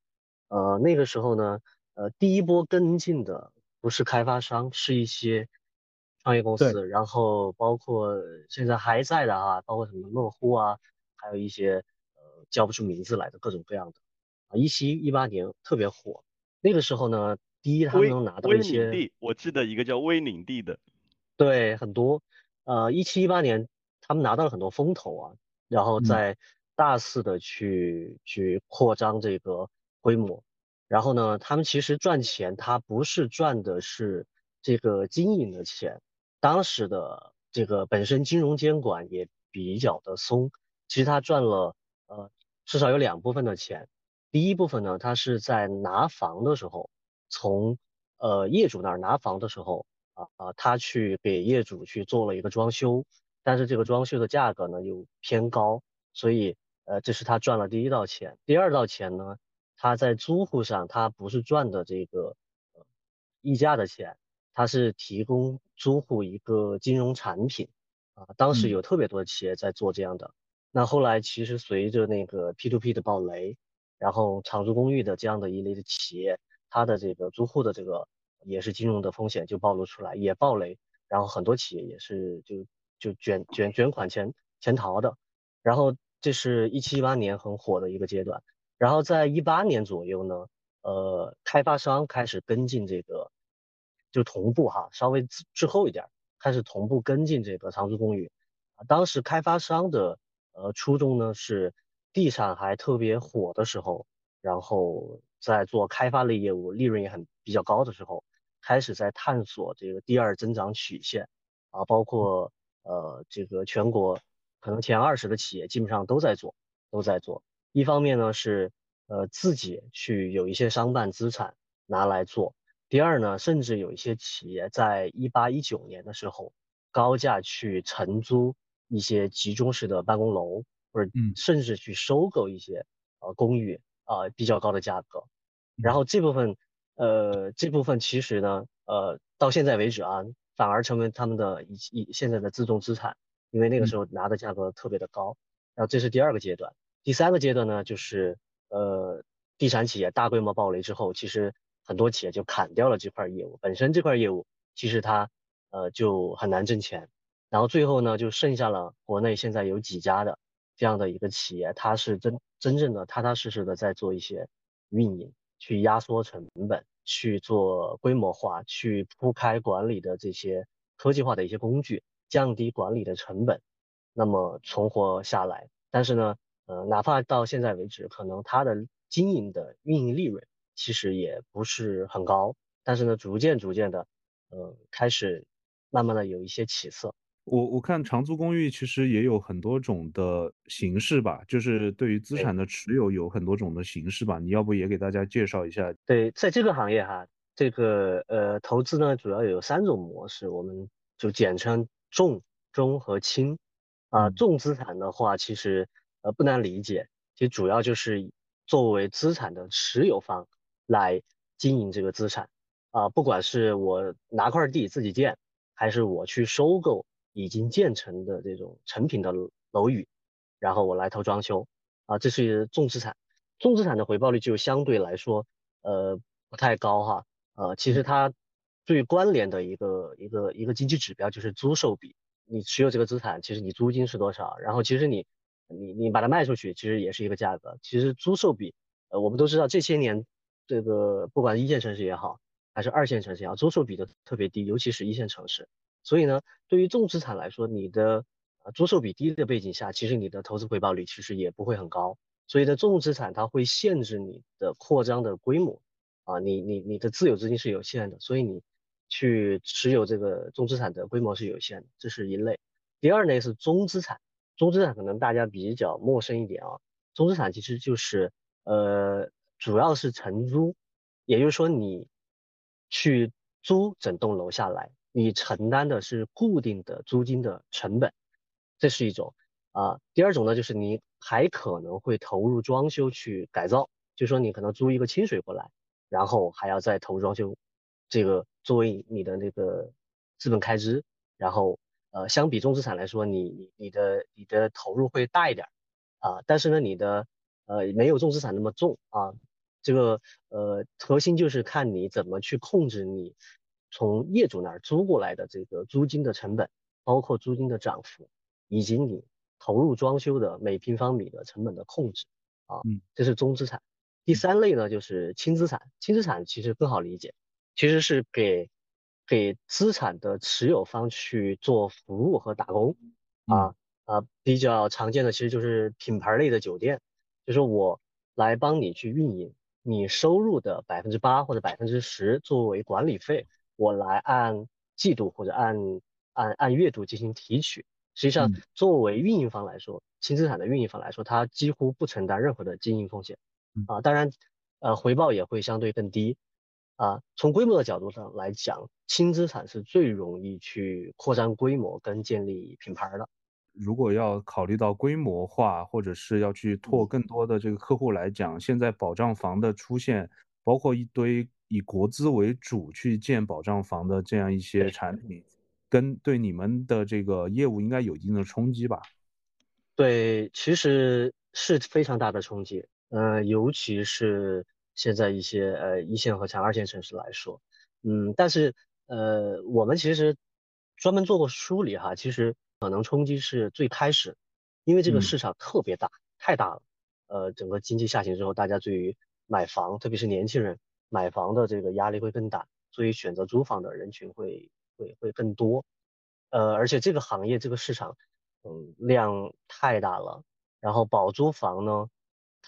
呃，那个时候呢，呃，第一波跟进的不是开发商，是一些创业公司，然后包括现在还在的啊，包括什么乐乎啊，还有一些呃叫不出名字来的各种各样的。啊，一七一八年特别火，那个时候呢，第一他们能拿到一些，地我记得一个叫威领地的，对，很多，呃，一七一八年他们拿到了很多风投啊，然后在大肆的去去扩张这个规模。然后呢，他们其实赚钱，他不是赚的是这个经营的钱。当时的这个本身金融监管也比较的松，其实他赚了呃至少有两部分的钱。第一部分呢，他是在拿房的时候，从呃业主那儿拿房的时候啊啊，他去给业主去做了一个装修，但是这个装修的价格呢又偏高，所以呃这是他赚了第一道钱。第二道钱呢？他在租户上，他不是赚的这个溢价的钱，他是提供租户一个金融产品啊。当时有特别多的企业在做这样的。那后来其实随着那个 P2P 的暴雷，然后长租公寓的这样的一类的企业，它的这个租户的这个也是金融的风险就暴露出来，也暴雷，然后很多企业也是就就卷卷卷款潜潜逃的。然后这是一七一八年很火的一个阶段。然后在一八年左右呢，呃，开发商开始跟进这个，就同步哈，稍微滞后一点，开始同步跟进这个长租公寓。当时开发商的呃初衷呢是地产还特别火的时候，然后在做开发类业务，利润也很比较高的时候，开始在探索这个第二增长曲线。啊，包括呃这个全国可能前二十的企业基本上都在做，都在做。一方面呢是，呃自己去有一些商办资产拿来做。第二呢，甚至有一些企业在一八一九年的时候，高价去承租一些集中式的办公楼，或者甚至去收购一些呃公寓啊比较高的价格。然后这部分，呃这部分其实呢，呃到现在为止啊，反而成为他们的一一现在的自重资产，因为那个时候拿的价格特别的高。然后这是第二个阶段。第三个阶段呢，就是呃，地产企业大规模暴雷之后，其实很多企业就砍掉了这块业务，本身这块业务其实它呃就很难挣钱，然后最后呢，就剩下了国内现在有几家的这样的一个企业，它是真真正的踏踏实实的在做一些运营，去压缩成本，去做规模化，去铺开管理的这些科技化的一些工具，降低管理的成本，那么存活下来，但是呢。呃，哪怕到现在为止，可能它的经营的运营利润其实也不是很高，但是呢，逐渐逐渐的，呃，开始慢慢的有一些起色。我我看长租公寓其实也有很多种的形式吧，就是对于资产的持有有很多种的形式吧，你要不也给大家介绍一下？对，在这个行业哈，这个呃投资呢主要有三种模式，我们就简称重、中和轻。啊，重资产的话，其实。呃，不难理解，其实主要就是作为资产的持有方来经营这个资产。啊，不管是我拿块地自己建，还是我去收购已经建成的这种成品的楼宇，然后我来投装修。啊，这是重资产。重资产的回报率就相对来说呃不太高哈，呃，其实它最关联的一个一个一个经济指标就是租售比，你持有这个资产，其实你租金是多少，然后其实你。你你把它卖出去，其实也是一个价格。其实租售比，呃，我们都知道这些年，这个不管一线城市也好，还是二线城市也好，租售比都特别低，尤其是一线城市。所以呢，对于重资产来说，你的呃租售比低的背景下，其实你的投资回报率其实也不会很高。所以呢，重资产它会限制你的扩张的规模，啊，你你你的自有资金是有限的，所以你去持有这个重资产的规模是有限的，这是一类。第二类是中资产。中资产可能大家比较陌生一点啊，中资产其实就是呃，主要是承租，也就是说你去租整栋楼下来，你承担的是固定的租金的成本，这是一种啊。第二种呢，就是你还可能会投入装修去改造，就说你可能租一个清水过来，然后还要再投入装修，这个作为你的那个资本开支，然后。呃，相比重资产来说，你你你的你的投入会大一点啊，但是呢，你的呃没有重资产那么重啊。这个呃核心就是看你怎么去控制你从业主那儿租过来的这个租金的成本，包括租金的涨幅，以及你投入装修的每平方米的成本的控制啊，这是中资产。第三类呢就是轻资产，轻资产其实更好理解，其实是给给资产的持有方去做服务和打工啊啊，比较常见的其实就是品牌类的酒店，就是我来帮你去运营。你收入的百分之八或者百分之十作为管理费，我来按季度或者按按按月度进行提取。实际上，作为运营方来说，轻资产的运营方来说，它几乎不承担任何的经营风险啊。当然，呃，回报也会相对更低啊。从规模的角度上来讲，轻资产是最容易去扩张规模跟建立品牌的。如果要考虑到规模化，或者是要去拓更多的这个客户来讲，现在保障房的出现，包括一堆以国资为主去建保障房的这样一些产品，跟对你们的这个业务应该有一定的冲击吧？对，其实是非常大的冲击。嗯，尤其是现在一些呃一线和强二线城市来说，嗯，但是呃我们其实专门做过梳理哈，其实。可能冲击是最开始，因为这个市场特别大，太大了。呃，整个经济下行之后，大家对于买房，特别是年轻人买房的这个压力会更大，所以选择租房的人群会会会更多。呃，而且这个行业这个市场，嗯，量太大了。然后保租房呢，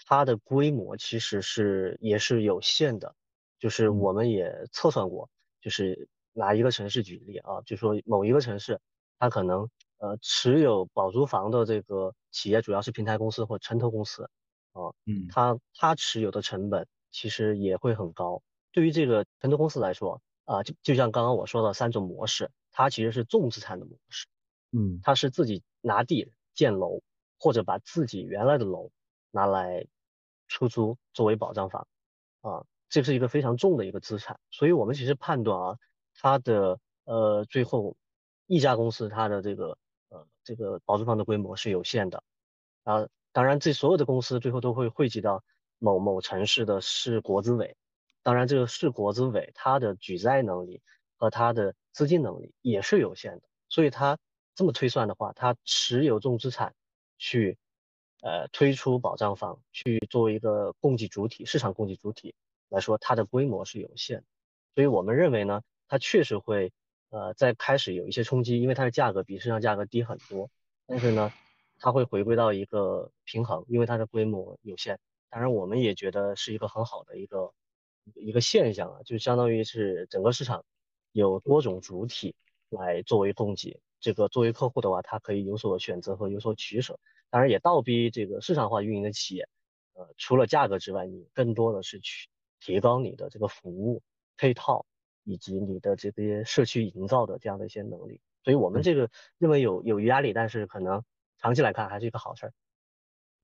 它的规模其实是也是有限的，就是我们也测算过，就是拿一个城市举例啊，就说某一个城市，它可能。呃，持有保租房的这个企业主要是平台公司或城投公司，啊，嗯，它它持有的成本其实也会很高。对于这个城投公司来说，啊，就就像刚刚我说的三种模式，它其实是重资产的模式，嗯，它是自己拿地建楼，或者把自己原来的楼拿来出租作为保障房，啊，这是一个非常重的一个资产。所以我们其实判断啊，它的呃最后一家公司它的这个。呃，这个保租房的规模是有限的，啊，当然这所有的公司最后都会汇集到某某城市的市国资委，当然这个市国资委它的举债能力和它的资金能力也是有限的，所以它这么推算的话，它持有重资产去呃推出保障房，去作为一个供给主体、市场供给主体来说，它的规模是有限，所以我们认为呢，它确实会。呃，在开始有一些冲击，因为它的价格比市场价格低很多，但是呢，它会回归到一个平衡，因为它的规模有限。当然，我们也觉得是一个很好的一个一个现象啊，就相当于是整个市场有多种主体来作为供给，这个作为客户的话，他可以有所选择和有所取舍。当然，也倒逼这个市场化运营的企业，呃，除了价格之外，你更多的是去提高你的这个服务配套。以及你的这些社区营造的这样的一些能力，所以我们这个认为有有压力，但是可能长期来看还是一个好事儿。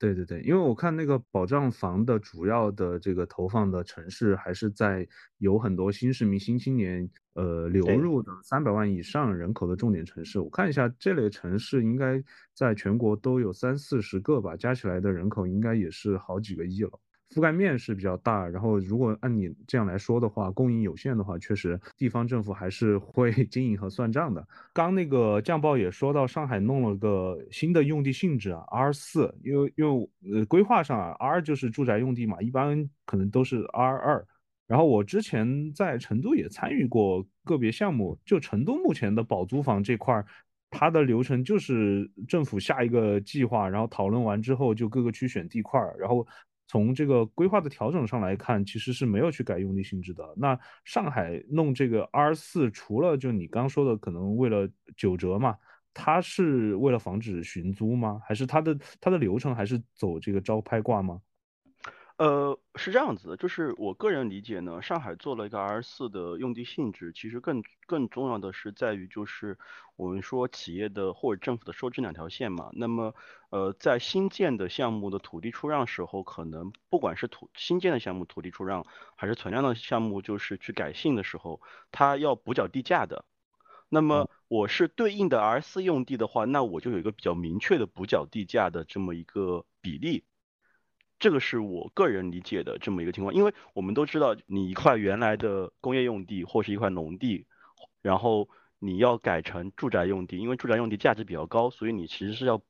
对对对，因为我看那个保障房的主要的这个投放的城市，还是在有很多新市民、新青年呃流入的三百万以上人口的重点城市。我看一下这类城市，应该在全国都有三四十个吧，加起来的人口应该也是好几个亿了。覆盖面是比较大，然后如果按你这样来说的话，供应有限的话，确实地方政府还是会 经营和算账的。刚那个降报也说到，上海弄了个新的用地性质啊，R 四，因为因为呃规划上啊，R 就是住宅用地嘛，一般可能都是 R 二。然后我之前在成都也参与过个别项目，就成都目前的保租房这块儿，它的流程就是政府下一个计划，然后讨论完之后就各个区选地块儿，然后。从这个规划的调整上来看，其实是没有去改用地性质的。那上海弄这个 R 四，除了就你刚说的，可能为了九折嘛，它是为了防止寻租吗？还是它的它的流程还是走这个招拍挂吗？呃，是这样子的，就是我个人理解呢，上海做了一个 R 四的用地性质，其实更更重要的是在于，就是我们说企业的或者政府的收支两条线嘛。那么，呃，在新建的项目的土地出让时候，可能不管是土新建的项目土地出让，还是存量的项目，就是去改性的时候，它要补缴地价的。那么我是对应的 R 四用地的话，那我就有一个比较明确的补缴地价的这么一个比例。这个是我个人理解的这么一个情况，因为我们都知道，你一块原来的工业用地或是一块农地，然后你要改成住宅用地，因为住宅用地价值比较高，所以你其实是要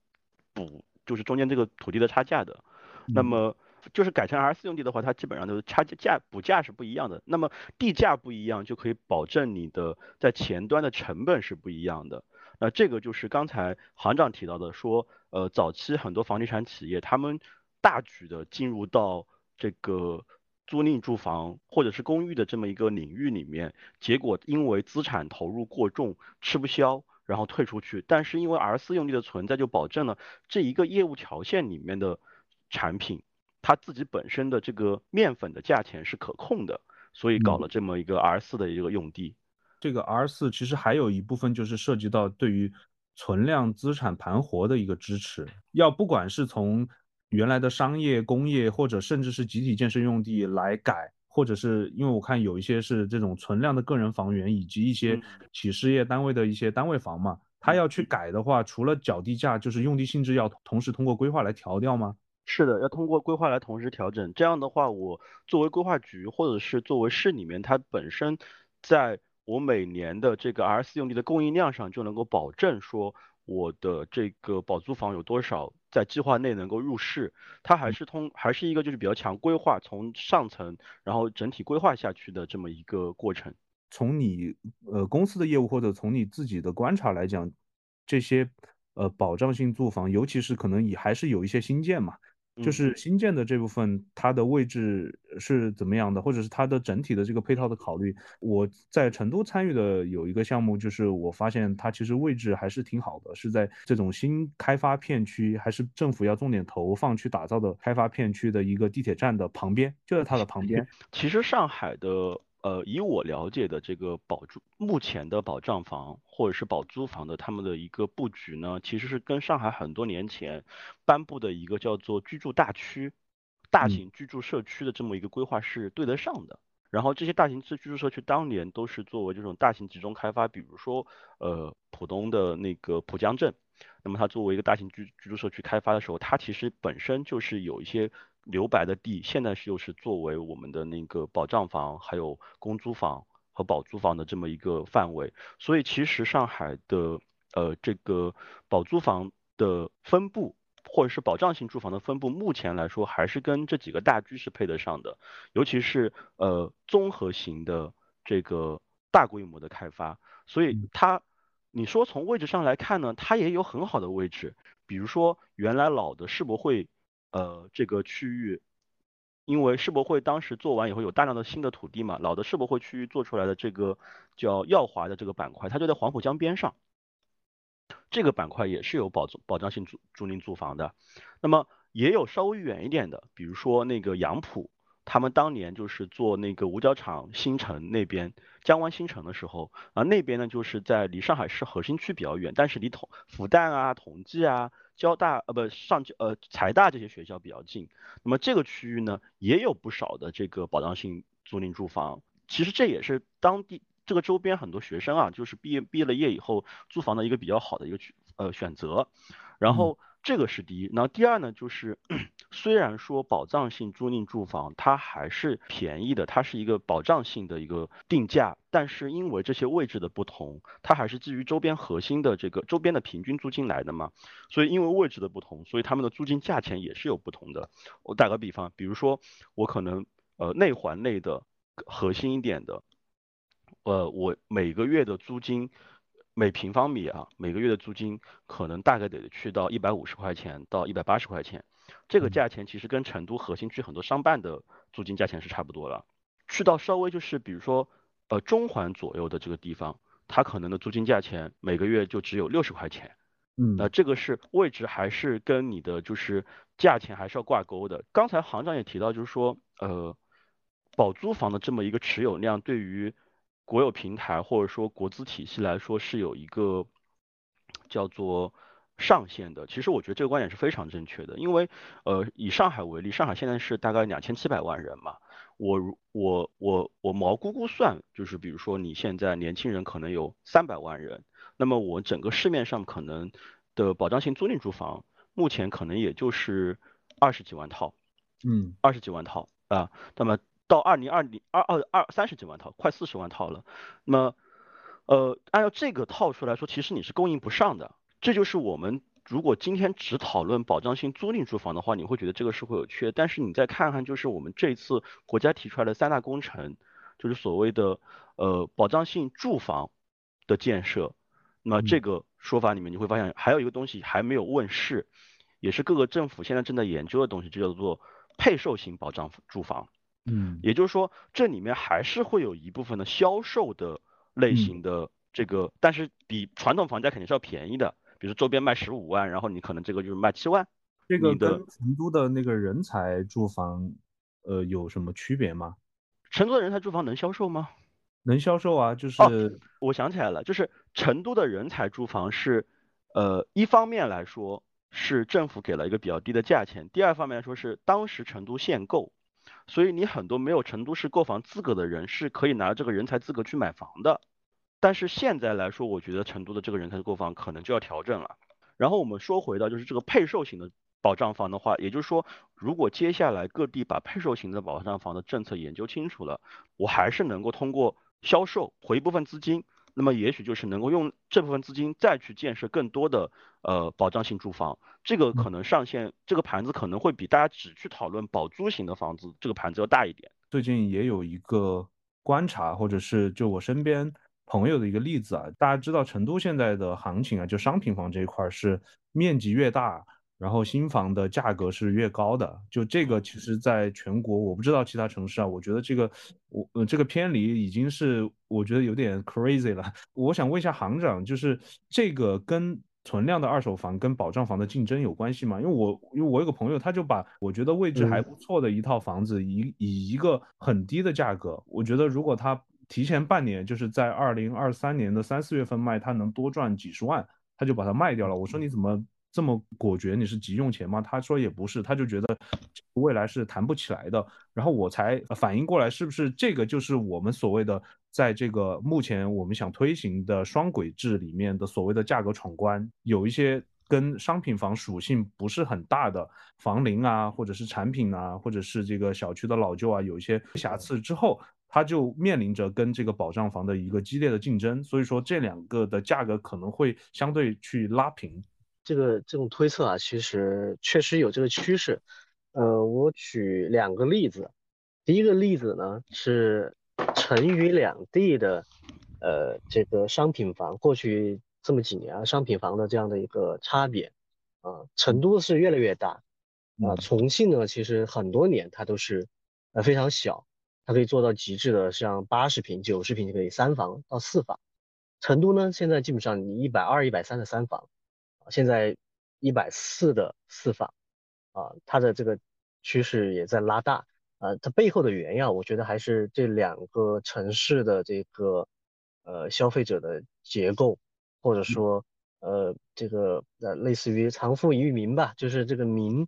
补，就是中间这个土地的差价的。那么就是改成 R 四用地的话，它基本上都是差价补价是不一样的。那么地价不一样，就可以保证你的在前端的成本是不一样的。那这个就是刚才行长提到的，说呃早期很多房地产企业他们大举的进入到这个租赁住房或者是公寓的这么一个领域里面，结果因为资产投入过重吃不消，然后退出去。但是因为 R 四用地的存在，就保证了这一个业务条线里面的产品。它自己本身的这个面粉的价钱是可控的，所以搞了这么一个 R 四的一个用地。这个 R 四其实还有一部分就是涉及到对于存量资产盘活的一个支持。要不管是从原来的商业、工业，或者甚至是集体建设用地来改，或者是因为我看有一些是这种存量的个人房源，以及一些企事业单位的一些单位房嘛，它要去改的话，除了缴地价，就是用地性质要同时通过规划来调掉吗？是的，要通过规划来同时调整。这样的话，我作为规划局或者是作为市里面，它本身在我每年的这个 R 四用地的供应量上，就能够保证说我的这个保租房有多少在计划内能够入市。它还是通还是一个就是比较强规划，从上层然后整体规划下去的这么一个过程。从你呃公司的业务或者从你自己的观察来讲，这些呃保障性住房，尤其是可能也还是有一些新建嘛。就是新建的这部分，它的位置是怎么样的，或者是它的整体的这个配套的考虑？我在成都参与的有一个项目，就是我发现它其实位置还是挺好的，是在这种新开发片区，还是政府要重点投放去打造的开发片区的一个地铁站的旁边，就在它的旁边。其实上海的。呃，以我了解的这个保住目前的保障房或者是保租房的他们的一个布局呢，其实是跟上海很多年前颁布的一个叫做居住大区、大型居住社区的这么一个规划是对得上的。然后这些大型居居住社区当年都是作为这种大型集中开发，比如说呃浦东的那个浦江镇，那么它作为一个大型居居住社区开发的时候，它其实本身就是有一些。留白的地，现在是又是作为我们的那个保障房、还有公租房和保租房的这么一个范围，所以其实上海的呃这个保租房的分布，或者是保障性住房的分布，目前来说还是跟这几个大区是配得上的，尤其是呃综合型的这个大规模的开发，所以它你说从位置上来看呢，它也有很好的位置，比如说原来老的世博会。呃，这个区域，因为世博会当时做完以后有大量的新的土地嘛，老的世博会区域做出来的这个叫耀华的这个板块，它就在黄浦江边上，这个板块也是有保保障性租租赁住房的。那么也有稍微远一点的，比如说那个杨浦，他们当年就是做那个五角场新城那边江湾新城的时候，啊那边呢就是在离上海市核心区比较远，但是离同复旦啊、同济啊。交大呃不上呃财大这些学校比较近，那么这个区域呢也有不少的这个保障性租赁住房，其实这也是当地这个周边很多学生啊，就是毕业毕业了业以后租房的一个比较好的一个选呃选择，然后。这个是第一，然后第二呢，就是 虽然说保障性租赁住房它还是便宜的，它是一个保障性的一个定价，但是因为这些位置的不同，它还是基于周边核心的这个周边的平均租金来的嘛，所以因为位置的不同，所以他们的租金价钱也是有不同的。我打个比方，比如说我可能呃内环内的核心一点的，呃我每个月的租金。每平方米啊，每个月的租金可能大概得去到一百五十块钱到一百八十块钱，这个价钱其实跟成都核心区很多商办的租金价钱是差不多了。去到稍微就是比如说呃中环左右的这个地方，它可能的租金价钱每个月就只有六十块钱。嗯，那这个是位置还是跟你的就是价钱还是要挂钩的。刚才行长也提到，就是说呃保租房的这么一个持有量对于。国有平台或者说国资体系来说是有一个叫做上限的。其实我觉得这个观点是非常正确的，因为呃以上海为例，上海现在是大概两千七百万人嘛。我我我我毛估估算，就是比如说你现在年轻人可能有三百万人，那么我整个市面上可能的保障性租赁住房，目前可能也就是二十几万套，嗯，二十几万套啊，那么。到二零二零二二二三十几万套，快四十万套了。那么呃，按照这个套数来说，其实你是供应不上的。这就是我们如果今天只讨论保障性租赁住房的话，你会觉得这个是会有缺。但是你再看看，就是我们这次国家提出来的三大工程，就是所谓的呃保障性住房的建设。那这个说法里面，你会发现还有一个东西还没有问世，也是各个政府现在正在研究的东西，就叫做配售型保障住房。嗯，也就是说，这里面还是会有一部分的销售的类型的这个，但是比传统房价肯定是要便宜的。比如周边卖十五万，然后你可能这个就是卖七万。这个跟成都的那个人才住房，呃，有什么区别吗？成都的人才住房能销售吗？能销售啊，就是我想起来了，就是成都的人才住房是，呃，一方面来说是政府给了一个比较低的价钱，第二方面来说是当时成都限购。所以你很多没有成都市购房资格的人是可以拿这个人才资格去买房的，但是现在来说，我觉得成都的这个人才购房可能就要调整了。然后我们说回到就是这个配售型的保障房的话，也就是说，如果接下来各地把配售型的保障房的政策研究清楚了，我还是能够通过销售回一部分资金。那么也许就是能够用这部分资金再去建设更多的呃保障性住房，这个可能上限，这个盘子可能会比大家只去讨论保租型的房子这个盘子要大一点。最近也有一个观察，或者是就我身边朋友的一个例子啊，大家知道成都现在的行情啊，就商品房这一块是面积越大。然后新房的价格是越高的，就这个其实在全国我不知道其他城市啊，我觉得这个我呃这个偏离已经是我觉得有点 crazy 了。我想问一下行长，就是这个跟存量的二手房跟保障房的竞争有关系吗？因为我因为我有个朋友，他就把我觉得位置还不错的一套房子以以一个很低的价格，我觉得如果他提前半年，就是在二零二三年的三四月份卖，他能多赚几十万，他就把它卖掉了。我说你怎么？这么果决，你是急用钱吗？他说也不是，他就觉得未来是谈不起来的。然后我才反应过来，是不是这个就是我们所谓的在这个目前我们想推行的双轨制里面的所谓的价格闯关，有一些跟商品房属性不是很大的房龄啊，或者是产品啊，或者是这个小区的老旧啊，有一些瑕疵之后，它就面临着跟这个保障房的一个激烈的竞争。所以说这两个的价格可能会相对去拉平。这个这种推测啊，其实确实有这个趋势。呃，我举两个例子。第一个例子呢是成渝两地的，呃，这个商品房过去这么几年啊，商品房的这样的一个差别啊，成都是越来越大啊，重庆呢其实很多年它都是呃非常小，它可以做到极致的，像八十平、九十平就可以三房到四房。成都呢现在基本上你一百二、一百三的三房。现在一百四的四房，啊，它的这个趋势也在拉大，啊，它背后的原因，我觉得还是这两个城市的这个呃消费者的结构，或者说呃这个呃类似于藏富于民吧，就是这个民，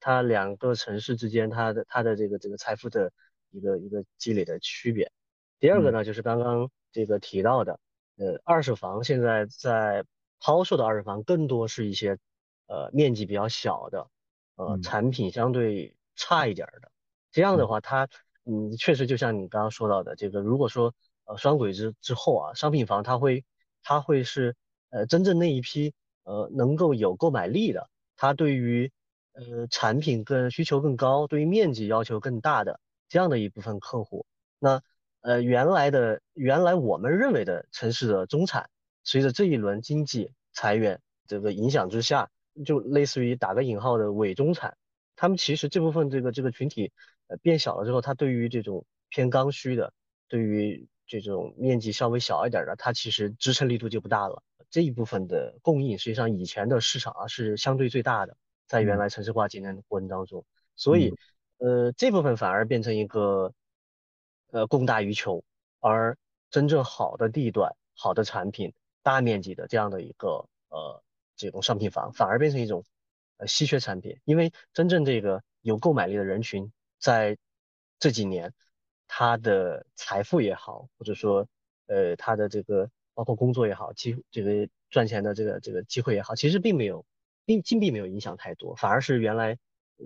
它两个城市之间它的它的这个这个财富的一个一个积累的区别。第二个呢，就是刚刚这个提到的，呃，二手房现在在。抛售的二手房更多是一些，呃，面积比较小的，呃，产品相对差一点的。这样的话，它，嗯，确实就像你刚刚说到的，这个如果说，呃，双轨之之后啊，商品房它会，它会是，呃，真正那一批，呃，能够有购买力的，它对于，呃，产品更需求更高，对于面积要求更大的这样的一部分客户，那，呃，原来的原来我们认为的城市的中产。随着这一轮经济裁员这个影响之下，就类似于打个引号的伪中产，他们其实这部分这个这个群体呃变小了之后，他对于这种偏刚需的，对于这种面积稍微小一点的，它其实支撑力度就不大了。这一部分的供应，实际上以前的市场啊是相对最大的，在原来城市化竞争的过程当中，所以呃这部分反而变成一个呃供大于求，而真正好的地段、好的产品。大面积的这样的一个呃这种商品房，反而变成一种呃稀缺产品，因为真正这个有购买力的人群，在这几年，他的财富也好，或者说呃他的这个包括工作也好，机这个赚钱的这个这个机会也好，其实并没有并金币没有影响太多，反而是原来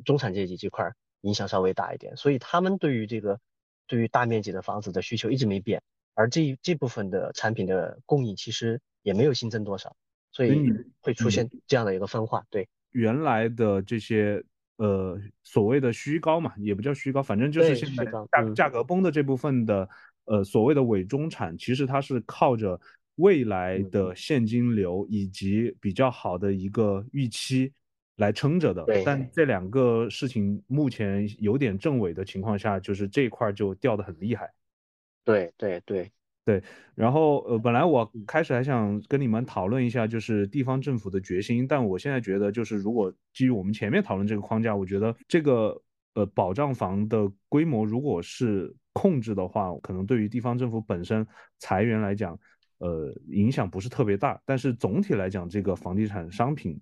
中产阶级这块影响稍微大一点，所以他们对于这个对于大面积的房子的需求一直没变。而这这部分的产品的供应其实也没有新增多少，所以会出现这样的一个分化。对，原来的这些呃所谓的虚高嘛，也不叫虚高，反正就是现在价价格崩的这部分的呃所谓的伪中产，其实它是靠着未来的现金流以及比较好的一个预期来撑着的。但这两个事情目前有点正伪的情况下，就是这一块就掉的很厉害。对对对对，然后呃，本来我开始还想跟你们讨论一下，就是地方政府的决心，但我现在觉得，就是如果基于我们前面讨论这个框架，我觉得这个呃保障房的规模如果是控制的话，可能对于地方政府本身裁员来讲，呃影响不是特别大，但是总体来讲，这个房地产商品，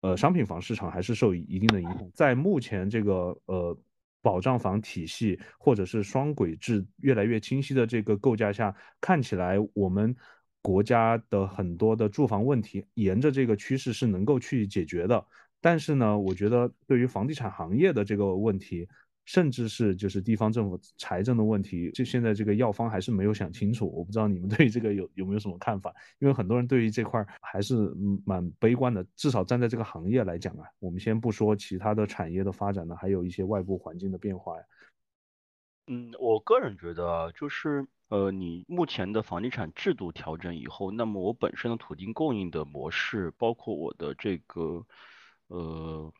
呃商品房市场还是受一定的影响，在目前这个呃。保障房体系或者是双轨制越来越清晰的这个构架下，看起来我们国家的很多的住房问题沿着这个趋势是能够去解决的。但是呢，我觉得对于房地产行业的这个问题。甚至是就是地方政府财政的问题，就现在这个药方还是没有想清楚。我不知道你们 对这个有有没有什么看法？因为很多人对于这块还是蛮悲观的。至少站在这个行业来讲啊，我们先不说其他的产业的发展呢，还有一些外部环境的变化呀。嗯，我个人觉得就是呃，你目前的房地产制度调整以后，那么我本身的土地供应的模式，包括我的这个呃，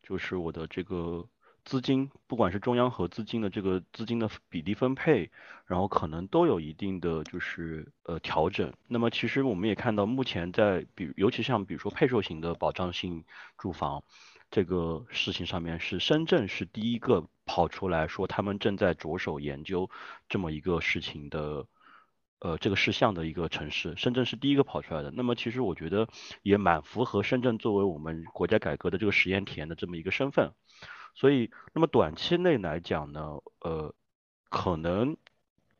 就是我的这个。资金，不管是中央和资金的这个资金的比例分配，然后可能都有一定的就是呃调整。那么其实我们也看到，目前在比尤其像比如说配售型的保障性住房这个事情上面，是深圳是第一个跑出来说他们正在着手研究这么一个事情的呃这个事项的一个城市。深圳是第一个跑出来的。那么其实我觉得也蛮符合深圳作为我们国家改革的这个实验田的这么一个身份。所以，那么短期内来讲呢，呃，可能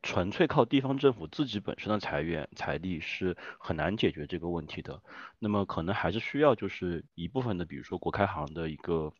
纯粹靠地方政府自己本身的财源财力是很难解决这个问题的。那么，可能还是需要就是一部分的，比如说国开行的一个。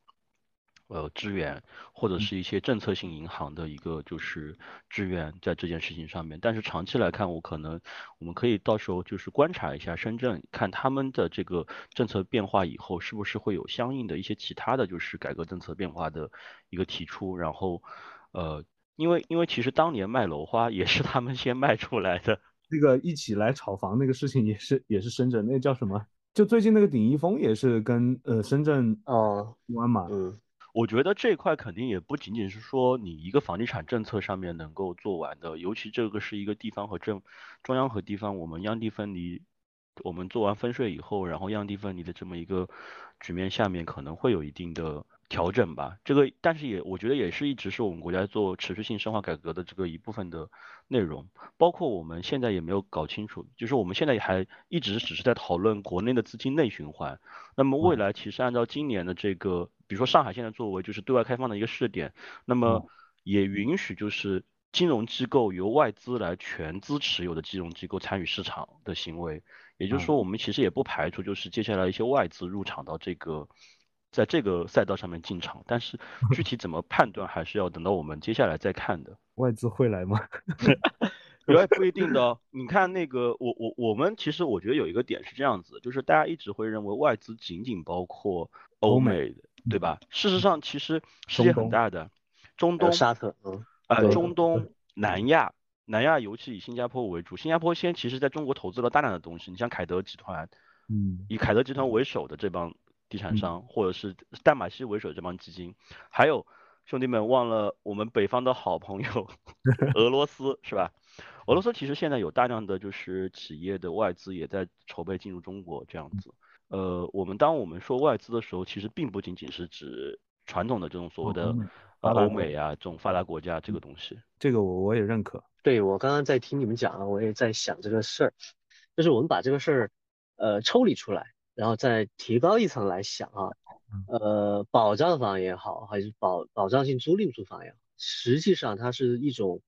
呃，支援或者是一些政策性银行的一个就是支援在这件事情上面，但是长期来看，我可能我们可以到时候就是观察一下深圳，看他们的这个政策变化以后，是不是会有相应的一些其他的就是改革政策变化的一个提出，然后呃，因为因为其实当年卖楼花也是他们先卖出来的，那个一起来炒房那个事情也是也是深圳，那个叫什么？就最近那个鼎一峰也是跟呃深圳哦关嘛，嗯。我觉得这块肯定也不仅仅是说你一个房地产政策上面能够做完的，尤其这个是一个地方和政中央和地方，我们央地分离，我们做完分税以后，然后央地分离的这么一个局面下面，可能会有一定的调整吧。这个，但是也我觉得也是一直是我们国家做持续性深化改革的这个一部分的内容，包括我们现在也没有搞清楚，就是我们现在还一直只是在讨论国内的资金内循环，那么未来其实按照今年的这个。比如说上海现在作为就是对外开放的一个试点，那么也允许就是金融机构由外资来全资持有的金融机构参与市场的行为，也就是说我们其实也不排除就是接下来一些外资入场到这个在这个赛道上面进场，但是 具体怎么判断还是要等到我们接下来再看的。外资会来吗？也不一定的。你看那个我我我们其实我觉得有一个点是这样子，就是大家一直会认为外资仅仅包括欧美的。对吧？事实上，其实世界很大的，中东、沙特，嗯，呃，中东、南亚，南亚尤其以新加坡为主。新加坡先其实在中国投资了大量的东西，你像凯德集团，嗯，以凯德集团为首的这帮地产商，或者是淡马锡为首的这帮基金，还有兄弟们忘了我们北方的好朋友 俄罗斯是吧？俄罗斯其实现在有大量的就是企业的外资也在筹备进入中国这样子。呃，我们当我们说外资的时候，其实并不仅仅是指传统的这种所谓的欧美啊这种发达国家这个东西。这个我我也认可。对我刚刚在听你们讲啊，我也在想这个事儿，就是我们把这个事儿呃抽离出来，然后再提高一层来想啊，呃，保障房也好，还是保保障性租赁住房也好，实际上它是一种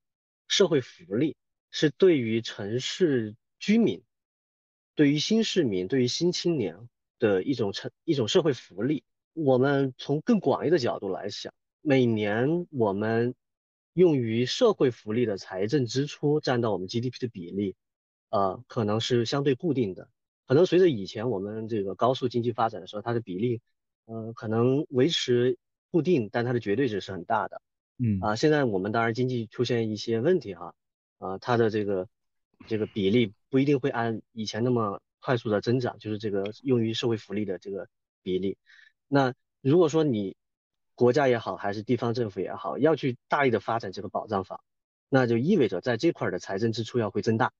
社会福利，是对于城市居民。对于新市民，对于新青年的一种成一种社会福利。我们从更广义的角度来想，每年我们用于社会福利的财政支出占到我们 GDP 的比例，呃，可能是相对固定的。可能随着以前我们这个高速经济发展的时候，它的比例，呃，可能维持固定，但它的绝对值是很大的。嗯啊，现在我们当然经济出现一些问题哈，啊，它的这个这个比例不一定会按以前那么快速的增长，就是这个用于社会福利的这个比例。那如果说你国家也好，还是地方政府也好，要去大力的发展这个保障房，那就意味着在这块的财政支出要会增大。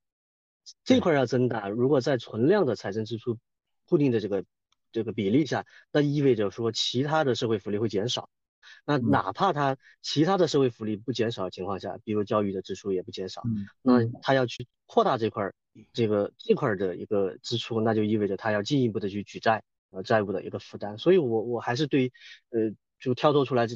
这块要增大，如果在存量的财政支出固定的这个这个比例下，那意味着说其他的社会福利会减少。那哪怕他其他的社会福利不减少的情况下，比如教育的支出也不减少，那他要去扩大这块这个这块的一个支出，那就意味着他要进一步的去举债，呃，债务的一个负担。所以，我我还是对，呃，就跳脱出来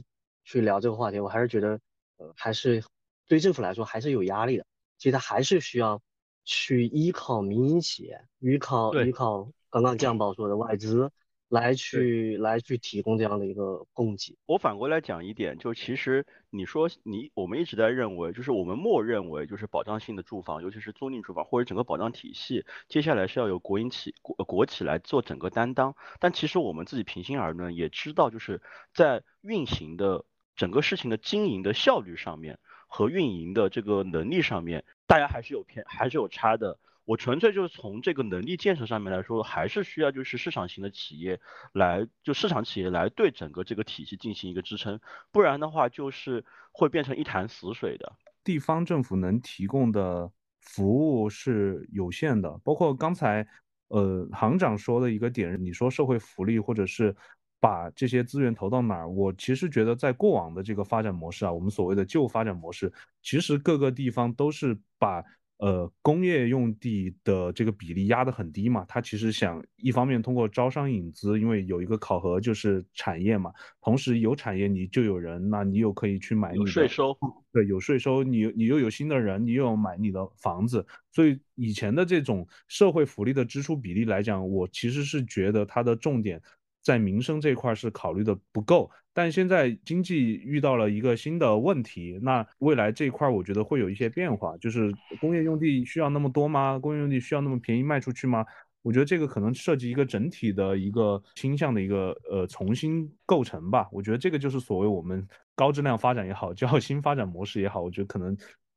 去聊这个话题，我还是觉得，呃，还是对政府来说还是有压力的。其实他还是需要去依靠民营企业，依靠依靠刚刚酱宝说的外资。来去来去提供这样的一个供给。我反过来讲一点，就其实你说你我们一直在认为，就是我们默认为就是保障性的住房，尤其是租赁住房或者整个保障体系，接下来是要由国营企国国企来做整个担当。但其实我们自己平心而论，也知道就是在运行的整个事情的经营的效率上面和运营的这个能力上面，大家还是有偏还是有差的。我纯粹就是从这个能力建设上面来说，还是需要就是市场型的企业来，就市场企业来对整个这个体系进行一个支撑，不然的话就是会变成一潭死水的。地方政府能提供的服务是有限的，包括刚才呃行长说的一个点，你说社会福利或者是把这些资源投到哪儿，我其实觉得在过往的这个发展模式啊，我们所谓的旧发展模式，其实各个地方都是把。呃，工业用地的这个比例压得很低嘛，他其实想一方面通过招商引资，因为有一个考核就是产业嘛，同时有产业你就有人，那你又可以去买你的税收，对，有税收，你你又有新的人，你又有买你的房子，所以以前的这种社会福利的支出比例来讲，我其实是觉得它的重点。在民生这块是考虑的不够，但现在经济遇到了一个新的问题，那未来这一块我觉得会有一些变化，就是工业用地需要那么多吗？工业用地需要那么便宜卖出去吗？我觉得这个可能涉及一个整体的一个倾向的一个呃重新构成吧。我觉得这个就是所谓我们高质量发展也好，叫新发展模式也好，我觉得可能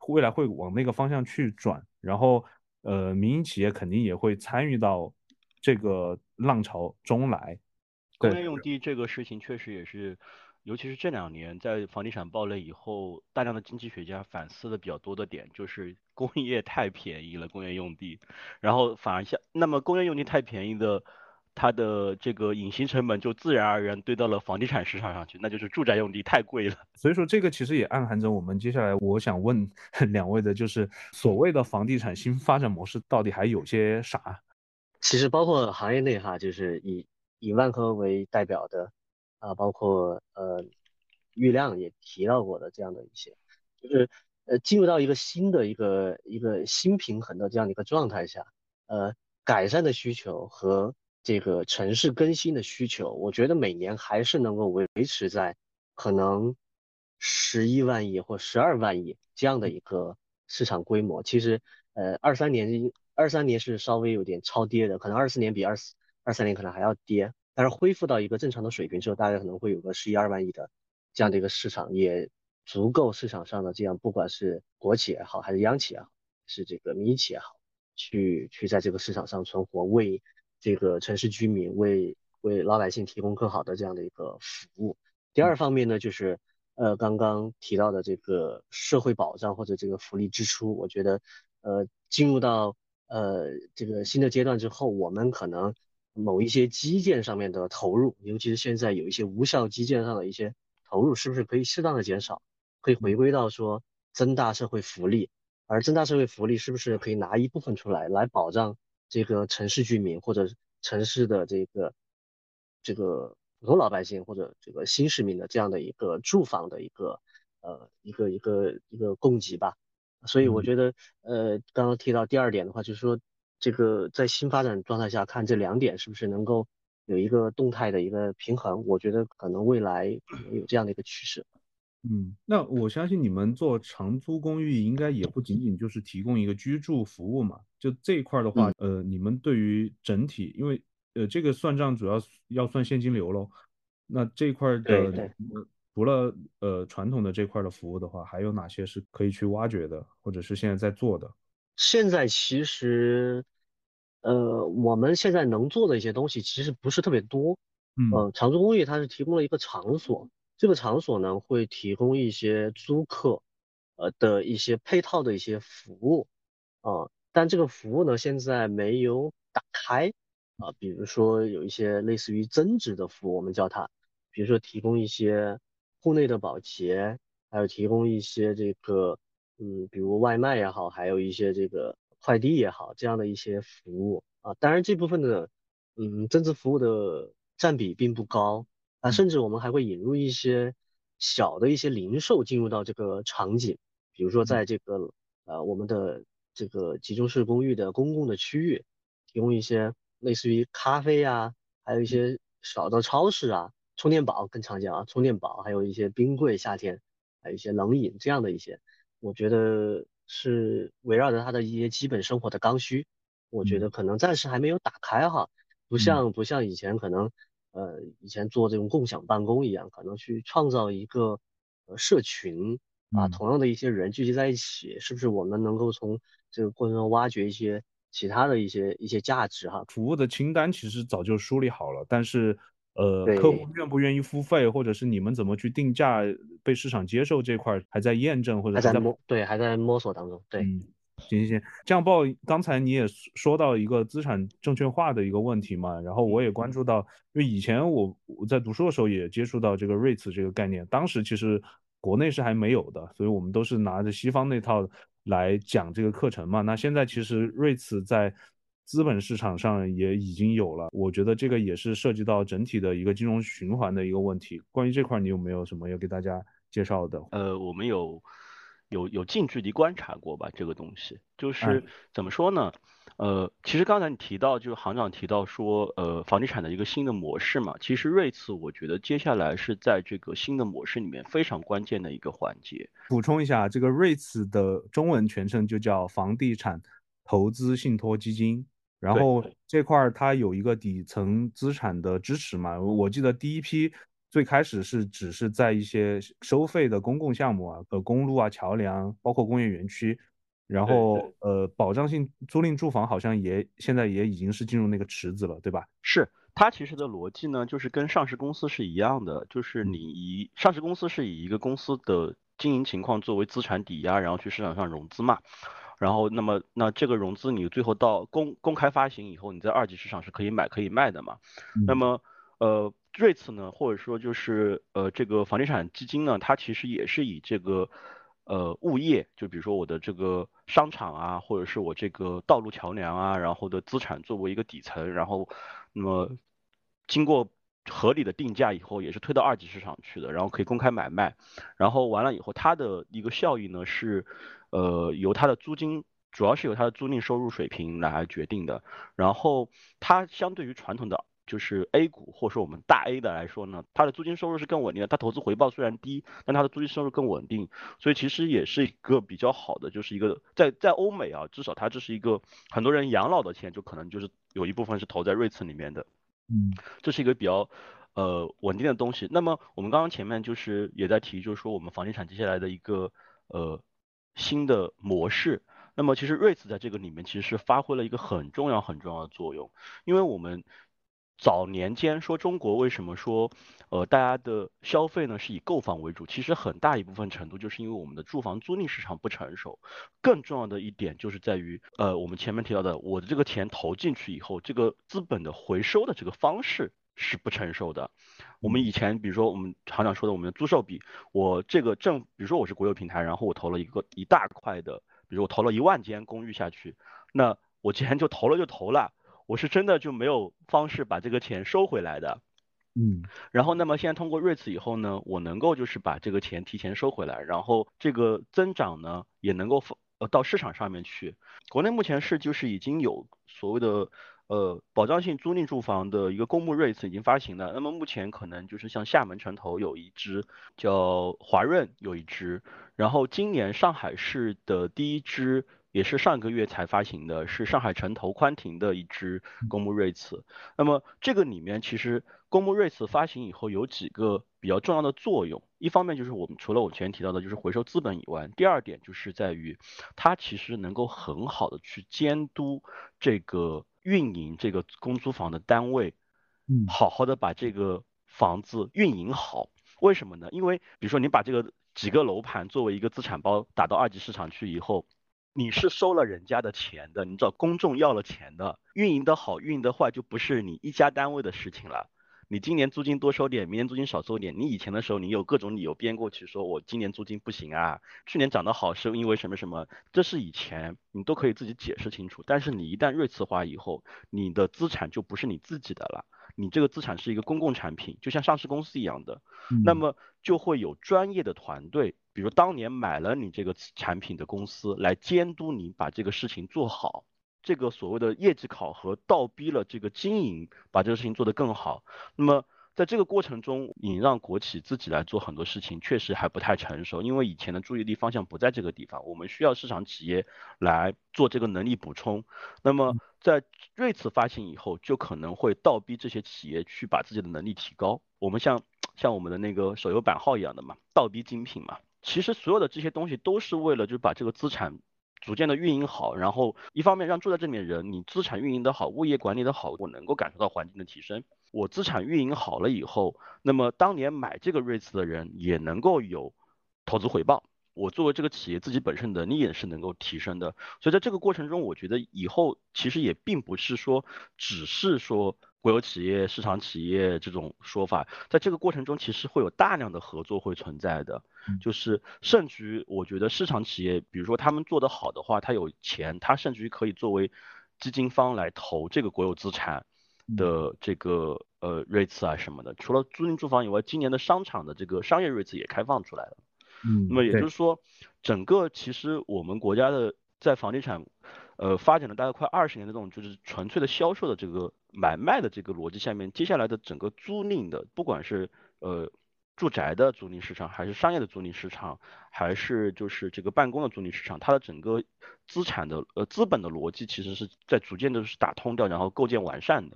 未来会往那个方向去转，然后呃民营企业肯定也会参与到这个浪潮中来。工业用地这个事情确实也是，尤其是这两年在房地产暴雷以后，大量的经济学家反思的比较多的点就是工业太便宜了，工业用地，然后反而像那么工业用地太便宜的，它的这个隐形成本就自然而然堆到了房地产市场上去，那就是住宅用地太贵了。所以说这个其实也暗含着我们接下来我想问 两位的就是所谓的房地产新发展模式到底还有些啥？其实包括行业内哈，就是以。以万科为代表的啊，包括呃郁亮也提到过的这样的一些，就是呃进入到一个新的一个一个新平衡的这样的一个状态下，呃改善的需求和这个城市更新的需求，我觉得每年还是能够维维持在可能十一万亿或十二万亿这样的一个市场规模。其实呃二三年二三年是稍微有点超跌的，可能二四年比二四。二三年可能还要跌，但是恢复到一个正常的水平之后，大概可能会有个十一二万亿的这样的一个市场，也足够市场上的这样，不管是国企也好，还是央企也好，是这个民营企业也好，去去在这个市场上存活，为这个城市居民、为为老百姓提供更好的这样的一个服务。第二方面呢，就是呃刚刚提到的这个社会保障或者这个福利支出，我觉得呃进入到呃这个新的阶段之后，我们可能。某一些基建上面的投入，尤其是现在有一些无效基建上的一些投入，是不是可以适当的减少，可以回归到说增大社会福利？而增大社会福利是不是可以拿一部分出来，来保障这个城市居民或者城市的这个这个普通老百姓或者这个新市民的这样的一个住房的一个呃一个一个一个供给吧？所以我觉得呃刚刚提到第二点的话，就是说。这个在新发展状态下看这两点是不是能够有一个动态的一个平衡？我觉得可能未来有这样的一个趋势。嗯，那我相信你们做长租公寓，应该也不仅仅就是提供一个居住服务嘛。就这一块的话，呃，你们对于整体，因为呃，这个算账主要要算现金流喽。那这一块的，除了呃传统的这块的服务的话，还有哪些是可以去挖掘的，或者是现在在做的？现在其实，呃，我们现在能做的一些东西其实不是特别多。嗯，长租公寓它是提供了一个场所。这个场所呢，会提供一些租客，呃的一些配套的一些服务，啊，但这个服务呢，现在没有打开，啊，比如说有一些类似于增值的服务，我们叫它，比如说提供一些户内的保洁，还有提供一些这个，嗯，比如外卖也好，还有一些这个快递也好，这样的一些服务，啊，当然这部分的，嗯，增值服务的占比并不高。啊，甚至我们还会引入一些小的一些零售进入到这个场景，比如说在这个呃我们的这个集中式公寓的公共的区域，提供一些类似于咖啡啊，还有一些小的超市啊，充电宝更常见啊，充电宝，还有一些冰柜，夏天还有一些冷饮这样的一些，我觉得是围绕着他的一些基本生活的刚需，我觉得可能暂时还没有打开哈，不像不像以前可能。呃，以前做这种共享办公一样，可能去创造一个呃社群把，同样的一些人聚集在一起，是不是我们能够从这个过程中挖掘一些其他的一些一些价值哈？服务的清单其实早就梳理好了，但是呃，客户愿不愿意付费，或者是你们怎么去定价，被市场接受这块还在验证或者还在摸，对，还在摸索当中，对。行行行，这样报刚才你也说到一个资产证券化的一个问题嘛，然后我也关注到，因为以前我我在读书的时候也接触到这个 REITs 这个概念，当时其实国内是还没有的，所以我们都是拿着西方那套来讲这个课程嘛。那现在其实 REITs 在资本市场上也已经有了，我觉得这个也是涉及到整体的一个金融循环的一个问题。关于这块，你有没有什么要给大家介绍的？呃，我们有。有有近距离观察过吧？这个东西就是怎么说呢？呃，其实刚才你提到，就是行长提到说，呃，房地产的一个新的模式嘛。其实瑞次，我觉得接下来是在这个新的模式里面非常关键的一个环节。补充一下，这个瑞次的中文全称就叫房地产投资信托基金。然后这块儿它有一个底层资产的支持嘛？我记得第一批。最开始是只是在一些收费的公共项目啊，呃，公路啊、桥梁，包括工业园区，然后呃，保障性租赁住房好像也现在也已经是进入那个池子了，对吧？是它其实的逻辑呢，就是跟上市公司是一样的，就是你以上市公司是以一个公司的经营情况作为资产抵押，然后去市场上融资嘛，然后那么那这个融资你最后到公公开发行以后，你在二级市场是可以买可以卖的嘛，那么呃。瑞次呢，或者说就是呃这个房地产基金呢，它其实也是以这个呃物业，就比如说我的这个商场啊，或者是我这个道路桥梁啊，然后的资产作为一个底层，然后那么经过合理的定价以后，也是推到二级市场去的，然后可以公开买卖，然后完了以后，它的一个效益呢是呃由它的租金，主要是由它的租赁收入水平来决定的，然后它相对于传统的。就是 A 股或者说我们大 A 的来说呢，它的租金收入是更稳定的，它投资回报虽然低，但它的租金收入更稳定，所以其实也是一个比较好的，就是一个在在欧美啊，至少它这是一个很多人养老的钱就可能就是有一部分是投在瑞次里面的，嗯，这是一个比较呃稳定的东西。那么我们刚刚前面就是也在提，就是说我们房地产接下来的一个呃新的模式，那么其实瑞次在这个里面其实是发挥了一个很重要很重要的作用，因为我们。早年间说中国为什么说，呃，大家的消费呢是以购房为主？其实很大一部分程度就是因为我们的住房租赁市场不成熟。更重要的一点就是在于，呃，我们前面提到的，我的这个钱投进去以后，这个资本的回收的这个方式是不成熟的。我们以前比如说我们常常说的我们的租售比，我这个政，比如说我是国有平台，然后我投了一个一大块的，比如我投了一万间公寓下去，那我既然就投了就投了。我是真的就没有方式把这个钱收回来的，嗯，然后那么现在通过瑞慈以后呢，我能够就是把这个钱提前收回来，然后这个增长呢也能够呃到市场上面去。国内目前是就是已经有所谓的呃，保障性租赁住房的一个公募 REITs 已经发行了。那么目前可能就是像厦门城投有一支，叫华润有一支，然后今年上海市的第一支也是上个月才发行的，是上海城投宽庭的一支公募 REITs。那么这个里面其实公募 REITs 发行以后有几个比较重要的作用，一方面就是我们除了我前面提到的就是回收资本以外，第二点就是在于它其实能够很好的去监督这个。运营这个公租房的单位，嗯，好好的把这个房子运营好。为什么呢？因为比如说你把这个几个楼盘作为一个资产包打到二级市场去以后，你是收了人家的钱的，你找公众要了钱的，运营的好，运营的坏就不是你一家单位的事情了。你今年租金多收点，明年租金少收点。你以前的时候，你有各种理由编过去，说我今年租金不行啊，去年涨得好是因为什么什么，这是以前你都可以自己解释清楚。但是你一旦瑞次化以后，你的资产就不是你自己的了，你这个资产是一个公共产品，就像上市公司一样的，那么就会有专业的团队，比如当年买了你这个产品的公司来监督你把这个事情做好。这个所谓的业绩考核倒逼了这个经营，把这个事情做得更好。那么在这个过程中，你让国企自己来做很多事情，确实还不太成熟，因为以前的注意力方向不在这个地方。我们需要市场企业来做这个能力补充。那么在瑞次发行以后，就可能会倒逼这些企业去把自己的能力提高。我们像像我们的那个手游版号一样的嘛，倒逼精品嘛。其实所有的这些东西都是为了就是把这个资产。逐渐的运营好，然后一方面让住在这里的人，你资产运营的好，物业管理的好，我能够感受到环境的提升。我资产运营好了以后，那么当年买这个 REITs 的人也能够有投资回报。我作为这个企业自己本身能力也是能够提升的。所以在这个过程中，我觉得以后其实也并不是说只是说。国有企业、市场企业这种说法，在这个过程中其实会有大量的合作会存在的，就是甚至于我觉得市场企业，比如说他们做得好的话，他有钱，他甚至于可以作为基金方来投这个国有资产的这个呃瑞次啊什么的。除了租赁住房以外，今年的商场的这个商业瑞次也开放出来了。嗯，那么也就是说，整个其实我们国家的在房地产。呃，发展了大概快二十年的这种就是纯粹的销售的这个买卖的这个逻辑下面，接下来的整个租赁的，不管是呃住宅的租赁市场，还是商业的租赁市场，还是就是这个办公的租赁市场，它的整个资产的呃资本的逻辑，其实是在逐渐的是打通掉，然后构建完善的。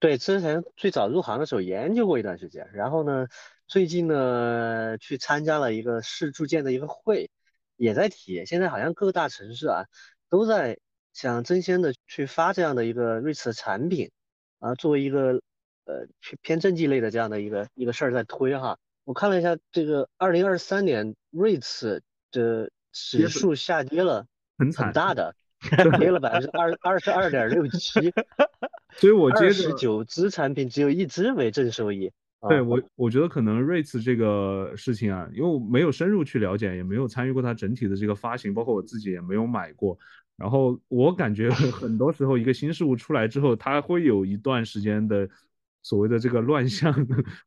对，之前最早入行的时候研究过一段时间，然后呢，最近呢去参加了一个市住建的一个会，也在提，现在好像各个大城市啊。都在想争先的去发这样的一个瑞驰的产品，啊，作为一个呃偏偏政绩类的这样的一个一个事儿在推哈。我看了一下这个二零二三年瑞驰的指数下跌了很很大的，跌了百分之二二十二点六七，所以我接着十九只产品只有一只为正收益。对我，我觉得可能瑞慈这个事情啊，因为我没有深入去了解，也没有参与过它整体的这个发行，包括我自己也没有买过。然后我感觉 很多时候，一个新事物出来之后，它会有一段时间的所谓的这个乱象，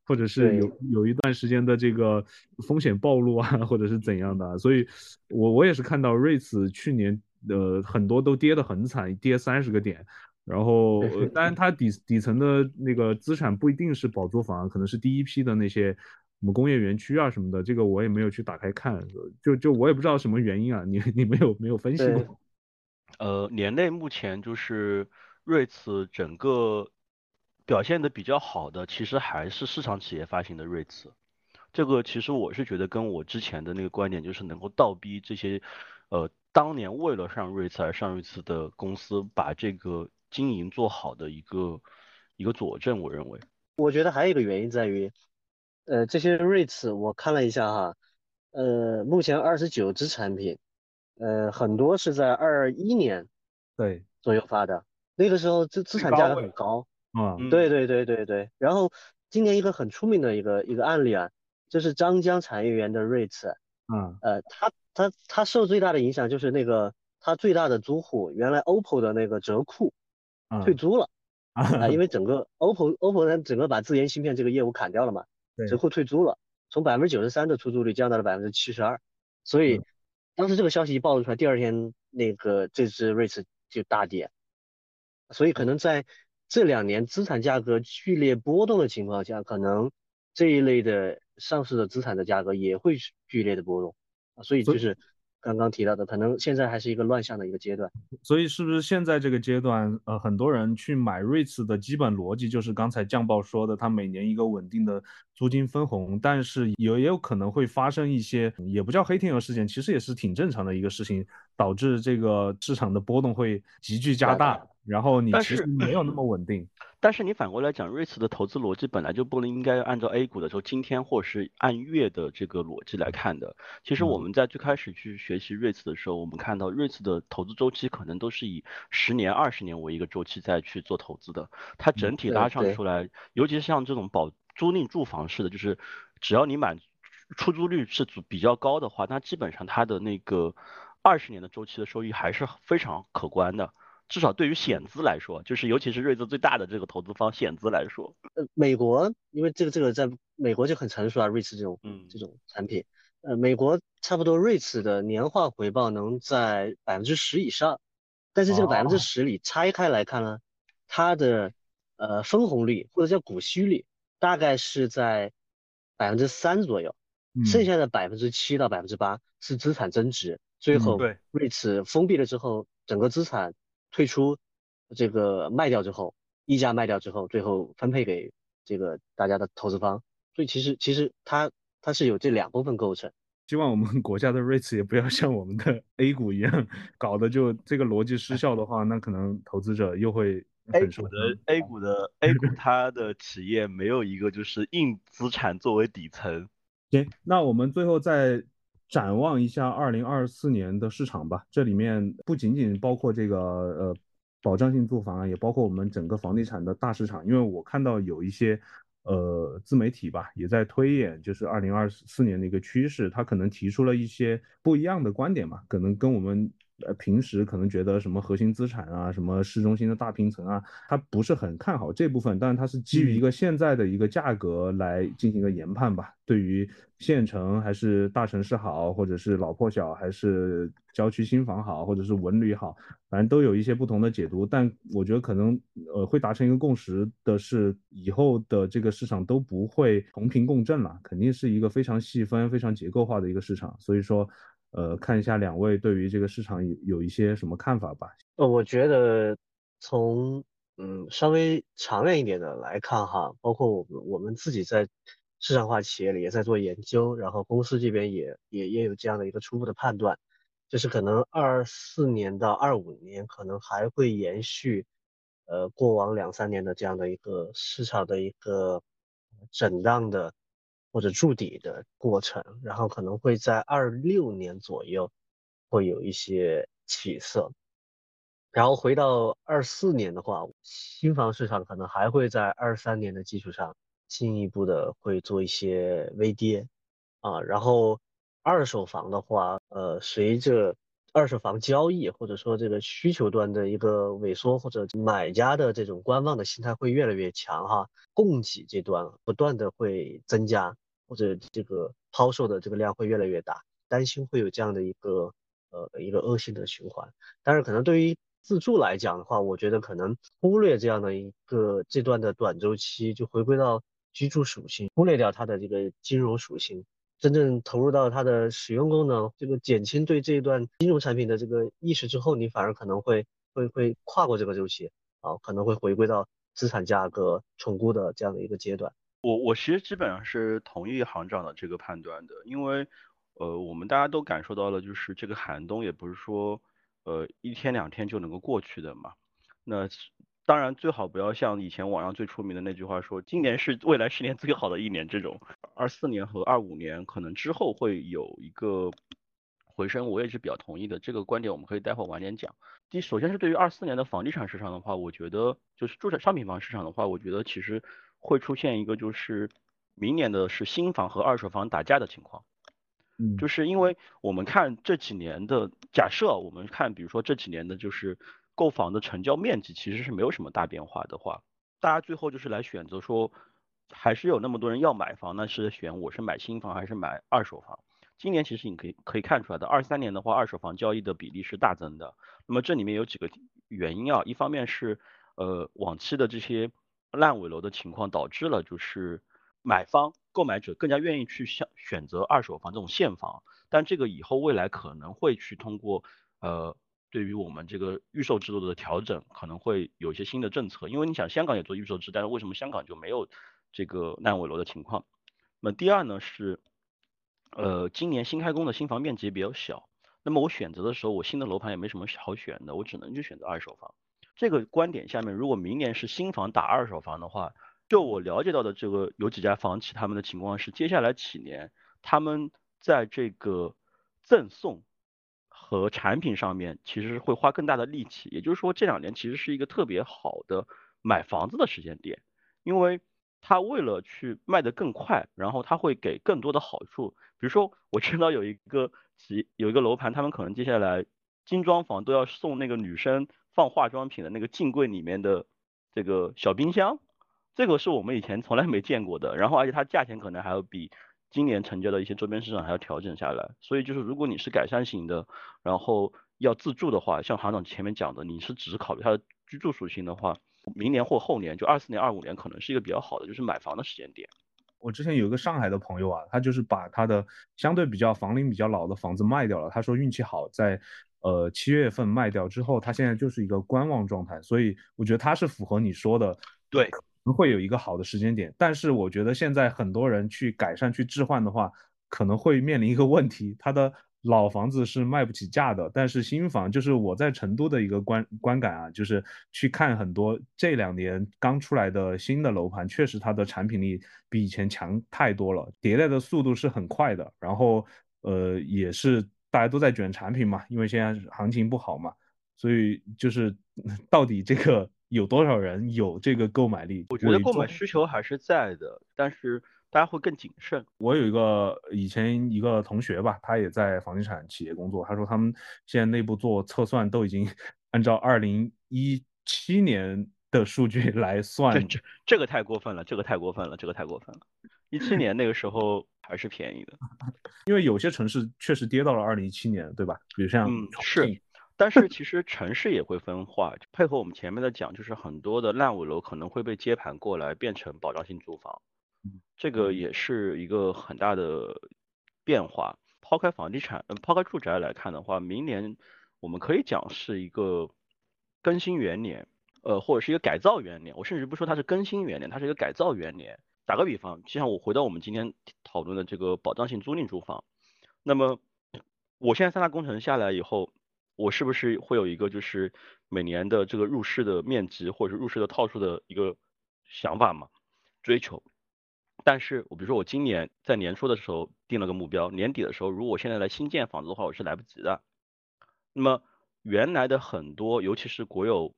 或者是有有一段时间的这个风险暴露啊，或者是怎样的。所以，我我也是看到瑞慈去年呃很多都跌得很惨，跌三十个点。然后，当然，它底底层的那个资产不一定是保租房，可能是第一批的那些什么工业园区啊什么的，这个我也没有去打开看，就就我也不知道什么原因啊，你 你没有没有分析过？呃，年内目前就是瑞慈整个表现的比较好的，其实还是市场企业发行的瑞慈，这个其实我是觉得跟我之前的那个观点，就是能够倒逼这些，呃，当年为了上瑞慈而上瑞慈的公司，把这个。经营做好的一个一个佐证，我认为。我觉得还有一个原因在于，呃，这些 REITs 我看了一下哈，呃，目前二十九只产品，呃，很多是在二一年对左右发的，那个时候资资产价格很高嗯，对对对对对。然后今年一个很出名的一个一个案例啊，就是张江产业园的 REITs，嗯，呃，它它它受最大的影响就是那个它最大的租户原来 OPPO 的那个折库。退租了 啊，因为 整个 OPPO OPPO 呢，整个把自研芯片这个业务砍掉了嘛，折库退租了，从百分之九十三的出租率降到了百分之七十二，所以当时这个消息一暴露出来，第二天那个这只 REITs 就大跌，所以可能在这两年资产价格剧烈波动的情况下，可能这一类的上市的资产的价格也会剧烈的波动啊，所以就是。刚刚提到的，可能现在还是一个乱象的一个阶段，所以是不是现在这个阶段，呃，很多人去买 REITs 的基本逻辑就是刚才酱爆说的，它每年一个稳定的租金分红，但是也也有可能会发生一些，也不叫黑天鹅事件，其实也是挺正常的一个事情，导致这个市场的波动会急剧加大，然后你其实没有那么稳定。但是你反过来讲，REITs 的投资逻辑本来就不能应该按照 A 股的时候今天或是按月的这个逻辑来看的。其实我们在最开始去学习 REITs 的时候，我们看到 REITs 的投资周期可能都是以十年、二十年为一个周期再去做投资的。它整体拉上出来，尤其是像这种保租赁住房式的，就是只要你满出租率是比较高的话，那基本上它的那个二十年的周期的收益还是非常可观的。至少对于险资来说，就是尤其是瑞兹最大的这个投资方险资来说，呃，美国因为这个这个在美国就很成熟啊，瑞 s 这种嗯。这种产品，呃，美国差不多瑞 s 的年化回报能在百分之十以上，但是这个百分之十里拆开来看呢，它的呃分红率或者叫股息率大概是在百分之三左右，剩下的百分之七到百分之八是资产增值，最后瑞 s 封闭了之后，整个资产。退出这个卖掉之后，溢价卖掉之后，最后分配给这个大家的投资方，所以其实其实它它是有这两部分构成。希望我们国家的 REITs 也不要像我们的 A 股一样，搞的就这个逻辑失效的话，那可能投资者又会 A 股的 A 股的 A 股它的企业没有一个就是硬资产作为底层。行，那我们最后再。展望一下二零二四年的市场吧，这里面不仅仅包括这个呃保障性住房啊，也包括我们整个房地产的大市场。因为我看到有一些呃自媒体吧，也在推演就是二零二四年的一个趋势，他可能提出了一些不一样的观点嘛，可能跟我们。呃，平时可能觉得什么核心资产啊，什么市中心的大平层啊，他不是很看好这部分，但是他是基于一个现在的一个价格来进行一个研判吧。对于县城还是大城市好，或者是老破小还是郊区新房好，或者是文旅好，反正都有一些不同的解读。但我觉得可能呃会达成一个共识的是，以后的这个市场都不会同频共振了，肯定是一个非常细分、非常结构化的一个市场。所以说。呃，看一下两位对于这个市场有有一些什么看法吧？呃，我觉得从嗯稍微长远一点的来看哈，包括我们我们自己在市场化企业里也在做研究，然后公司这边也也也有这样的一个初步的判断，就是可能二四年到二五年可能还会延续呃过往两三年的这样的一个市场的一个震荡的。或者筑底的过程，然后可能会在二六年左右会有一些起色，然后回到二四年的话，新房市场可能还会在二三年的基础上进一步的会做一些微跌。啊，然后二手房的话，呃，随着二手房交易或者说这个需求端的一个萎缩，或者买家的这种观望的心态会越来越强哈，供给这端不断的会增加。或者这个抛售的这个量会越来越大，担心会有这样的一个呃一个恶性的循环。但是可能对于自住来讲的话，我觉得可能忽略这样的一个这段的短周期，就回归到居住属性，忽略掉它的这个金融属性，真正投入到它的使用功能，这个减轻对这一段金融产品的这个意识之后，你反而可能会会会跨过这个周期啊，可能会回归到资产价格重估的这样的一个阶段。我我其实基本上是同意行长的这个判断的，因为，呃，我们大家都感受到了，就是这个寒冬也不是说，呃，一天两天就能够过去的嘛。那当然最好不要像以前网上最出名的那句话说，今年是未来十年最好的一年这种。二四年和二五年可能之后会有一个回升，我也是比较同意的。这个观点我们可以待会晚点讲。第首先是对于二四年的房地产市场的话，我觉得就是住宅商品房市场的话，我觉得其实。会出现一个就是明年的是新房和二手房打架的情况，嗯，就是因为我们看这几年的假设，我们看比如说这几年的就是购房的成交面积其实是没有什么大变化的话，大家最后就是来选择说，还是有那么多人要买房，那是选我是买新房还是买二手房。今年其实你可以可以看出来的，二三年的话二手房交易的比例是大增的，那么这里面有几个原因啊，一方面是。呃往期的这些烂尾楼的情况，导致了就是买方购买者更加愿意去选选择二手房这种现房，但这个以后未来可能会去通过呃对于我们这个预售制度的调整，可能会有一些新的政策，因为你想香港也做预售制，但是为什么香港就没有这个烂尾楼的情况？那么第二呢是，呃今年新开工的新房面积比较小。那么我选择的时候，我新的楼盘也没什么好选的，我只能去选择二手房。这个观点下面，如果明年是新房打二手房的话，就我了解到的这个有几家房企他们的情况是，接下来几年他们在这个赠送和产品上面其实会花更大的力气。也就是说，这两年其实是一个特别好的买房子的时间点，因为他为了去卖得更快，然后他会给更多的好处。比如说，我知道有一个。有一个楼盘，他们可能接下来精装房都要送那个女生放化妆品的那个镜柜里面的这个小冰箱，这个是我们以前从来没见过的。然后而且它价钱可能还要比今年成交的一些周边市场还要调整下来。所以就是如果你是改善型的，然后要自住的话，像行长前面讲的，你是只考虑它的居住属性的话，明年或后年就二四年、二五年可能是一个比较好的就是买房的时间点。我之前有一个上海的朋友啊，他就是把他的相对比较房龄比较老的房子卖掉了。他说运气好，在呃七月份卖掉之后，他现在就是一个观望状态。所以我觉得他是符合你说的，对，会有一个好的时间点。但是我觉得现在很多人去改善、去置换的话，可能会面临一个问题，他的。老房子是卖不起价的，但是新房就是我在成都的一个观观感啊，就是去看很多这两年刚出来的新的楼盘，确实它的产品力比以前强太多了，迭代的速度是很快的。然后呃，也是大家都在卷产品嘛，因为现在行情不好嘛，所以就是 到底这个有多少人有这个购买力？我觉得购买需求还是在的，但是。大家会更谨慎。我有一个以前一个同学吧，他也在房地产企业工作。他说他们现在内部做测算，都已经 按照二零一七年的数据 来算。这这这个太过分了，这个太过分了，这个太过分了。一七年那个时候还是便宜的，因为有些城市确实跌到了二零一七年，对吧？比如像嗯是，但是其实城市也会分化。配合我们前面的讲，就是很多的烂尾楼可能会被接盘过来变成保障性住房。这个也是一个很大的变化。抛开房地产，嗯，抛开住宅来看的话，明年我们可以讲是一个更新元年，呃，或者是一个改造元年。我甚至不说它是更新元年，它是一个改造元年。打个比方，就像我回到我们今天讨论的这个保障性租赁住房，那么我现在三大工程下来以后，我是不是会有一个就是每年的这个入市的面积或者是入市的套数的一个想法嘛？追求？但是我比如说我今年在年初的时候定了个目标，年底的时候如果我现在来新建房子的话，我是来不及的。那么原来的很多，尤其是国有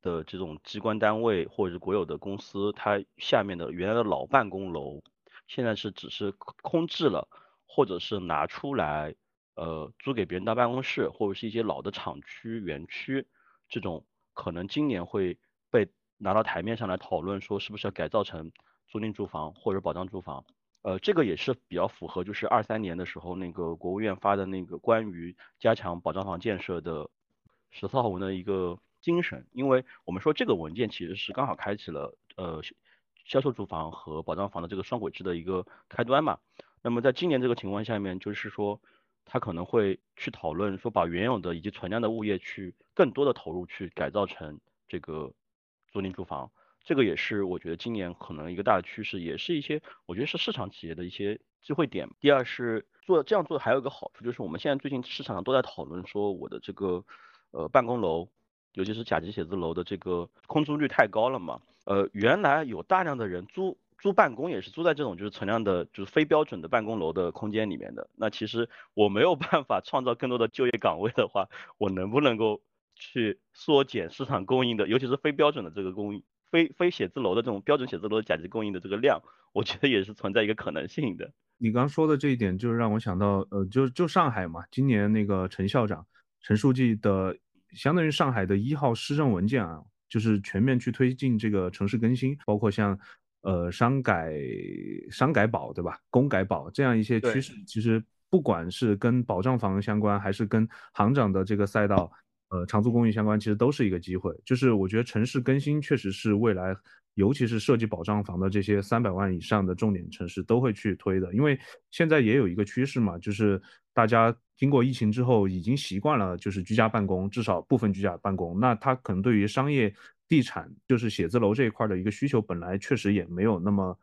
的这种机关单位或者是国有的公司，它下面的原来的老办公楼，现在是只是空置了，或者是拿出来呃租给别人当办公室，或者是一些老的厂区园区，这种可能今年会被拿到台面上来讨论，说是不是要改造成。租赁住房或者保障住房，呃，这个也是比较符合，就是二三年的时候那个国务院发的那个关于加强保障房建设的十四号文的一个精神，因为我们说这个文件其实是刚好开启了呃销售住房和保障房的这个双轨制的一个开端嘛。那么在今年这个情况下面，就是说他可能会去讨论说把原有的以及存量的物业去更多的投入去改造成这个租赁住房。这个也是我觉得今年可能一个大的趋势，也是一些我觉得是市场企业的一些机会点。第二是做这样做还有一个好处，就是我们现在最近市场上都在讨论说我的这个呃办公楼，尤其是甲级写字楼的这个空租率太高了嘛。呃，原来有大量的人租租办公也是租在这种就是存量的，就是非标准的办公楼的空间里面的。那其实我没有办法创造更多的就业岗位的话，我能不能够去缩减市场供应的，尤其是非标准的这个供应？非非写字楼的这种标准写字楼的甲级供应的这个量，我觉得也是存在一个可能性的。你刚刚说的这一点，就是让我想到，呃，就就上海嘛，今年那个陈校长、陈书记的，相当于上海的一号施政文件啊，就是全面去推进这个城市更新，包括像，呃，商改、商改保，对吧？公改保这样一些趋势，其实不管是跟保障房相关，还是跟行长的这个赛道。呃长租公寓相关，其实都是一个机会。就是我觉得城市更新确实是未来，尤其是涉及保障房的这些三百万以上的重点城市都会去推的，因为现在也有一个趋势嘛，就是大家经过疫情之后已经习惯了就是居家办公，至少部分居家办公，那它可能对于商业地产就是写字楼这一块的一个需求本来确实也没有那么。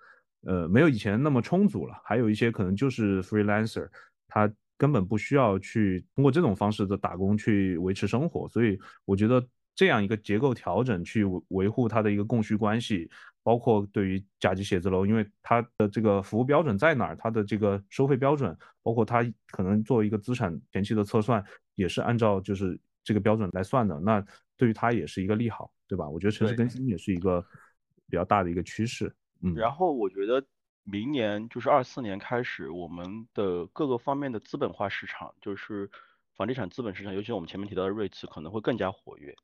呃，没有以前那么充足了，还有一些可能就是 freelancer，他根本不需要去通过这种方式的打工去维持生活，所以我觉得这样一个结构调整去维护它的一个供需关系，包括对于甲级写字楼，因为它的这个服务标准在哪儿，它的这个收费标准，包括它可能作为一个资产前期的测算，也是按照就是这个标准来算的，那对于它也是一个利好，对吧？我觉得城市更新也是一个比较大的一个趋势。嗯然后我觉得明年就是二四年开始，我们的各个方面的资本化市场，就是房地产资本市场，尤其是我们前面提到的瑞慈，可能会更加活跃。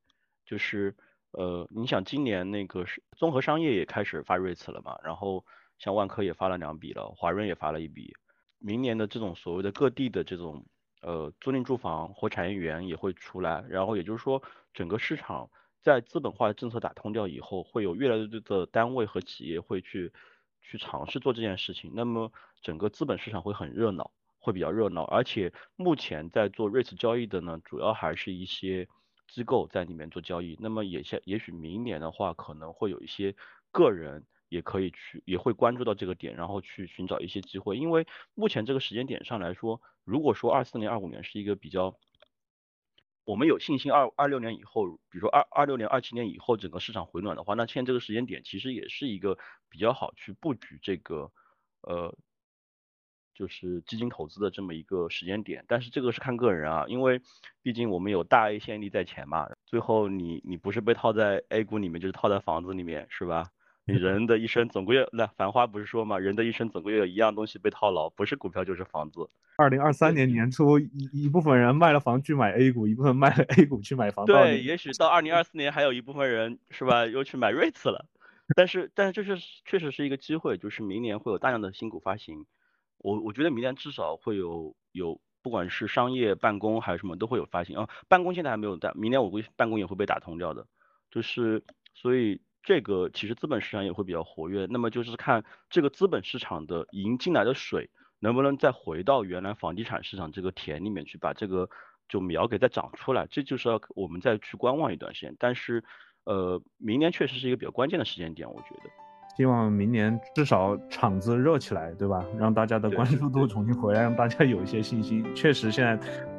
就是呃，你想今年那个是综合商业也开始发瑞慈了嘛？然后像万科也发了两笔了，华润也发了一笔。明年的这种所谓的各地的这种呃租赁住房或产业园也会出来。然后也就是说，整个市场。在资本化的政策打通掉以后，会有越来越多的单位和企业会去去尝试做这件事情。那么整个资本市场会很热闹，会比较热闹。而且目前在做 REITs 交易的呢，主要还是一些机构在里面做交易。那么也下也许明年的话，可能会有一些个人也可以去，也会关注到这个点，然后去寻找一些机会。因为目前这个时间点上来说，如果说二四年、二五年是一个比较。我们有信心，二二六年以后，比如说二二六年、二七年以后，整个市场回暖的话，那现在这个时间点其实也是一个比较好去布局这个，呃，就是基金投资的这么一个时间点。但是这个是看个人啊，因为毕竟我们有大 A 先例在前嘛，最后你你不是被套在 A 股里面，就是套在房子里面，是吧？你人的一生总归要，那繁花不是说嘛，人的一生总归有一样东西被套牢，不是股票就是房子。二零二三年年初，一一部分人卖了房去买 A 股，一部分卖了 A 股去买房。对，也许到二零二四年还有一部分人是吧，又去买 REITs 了。但是，但是这是确实是一个机会，就是明年会有大量的新股发行。我我觉得明年至少会有有，不管是商业办公还是什么都会有发行啊。办公现在还没有，但明年我估计办公也会被打通掉的。就是所以。这个其实资本市场也会比较活跃，那么就是看这个资本市场的引进来的水能不能再回到原来房地产市场这个田里面去，把这个就苗给再长出来，这就是要我们再去观望一段时间。但是，呃，明年确实是一个比较关键的时间点，我觉得。希望明年至少场子热起来，对吧？让大家的关注度重新回来，让大家有一些信心。确实现在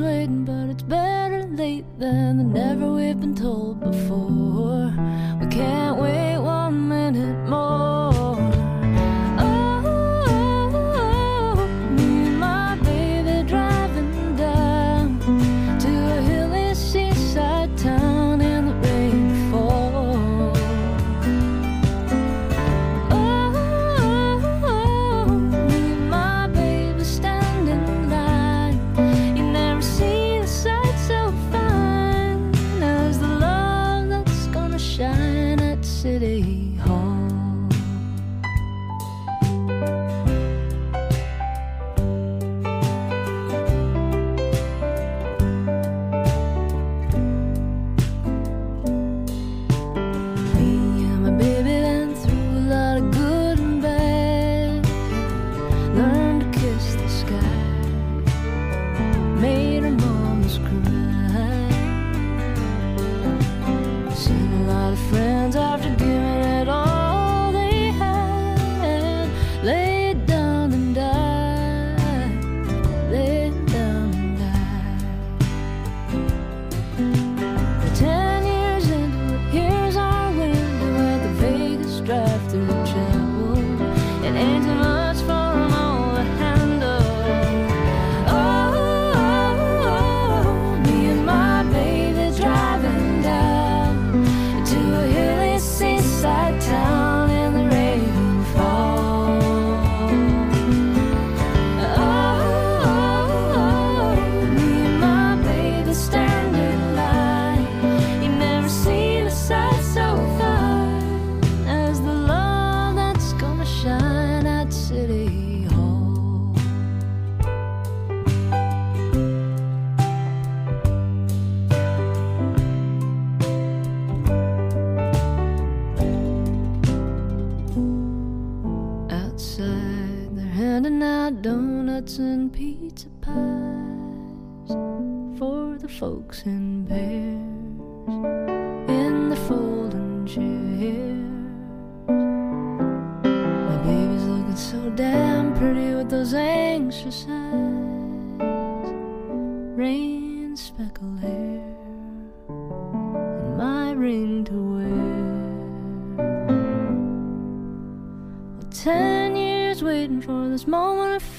late than the never we've been told before. We can't wait one minute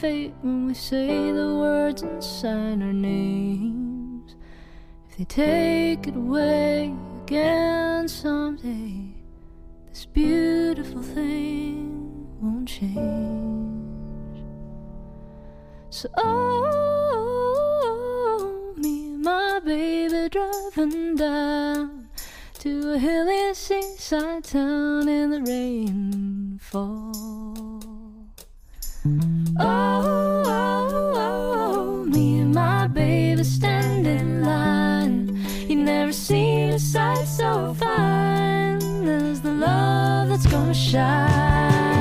fate when we say the words and sign our names. If they take it away again someday, this beautiful thing won't change. So, oh, me and my baby driving down to a hilly seaside town in the rainfall. Oh oh oh, oh, oh, oh, me and my baby stand in line. You never seen a sight so fine as the love that's gonna shine.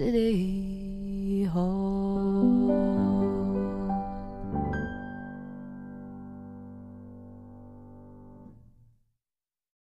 City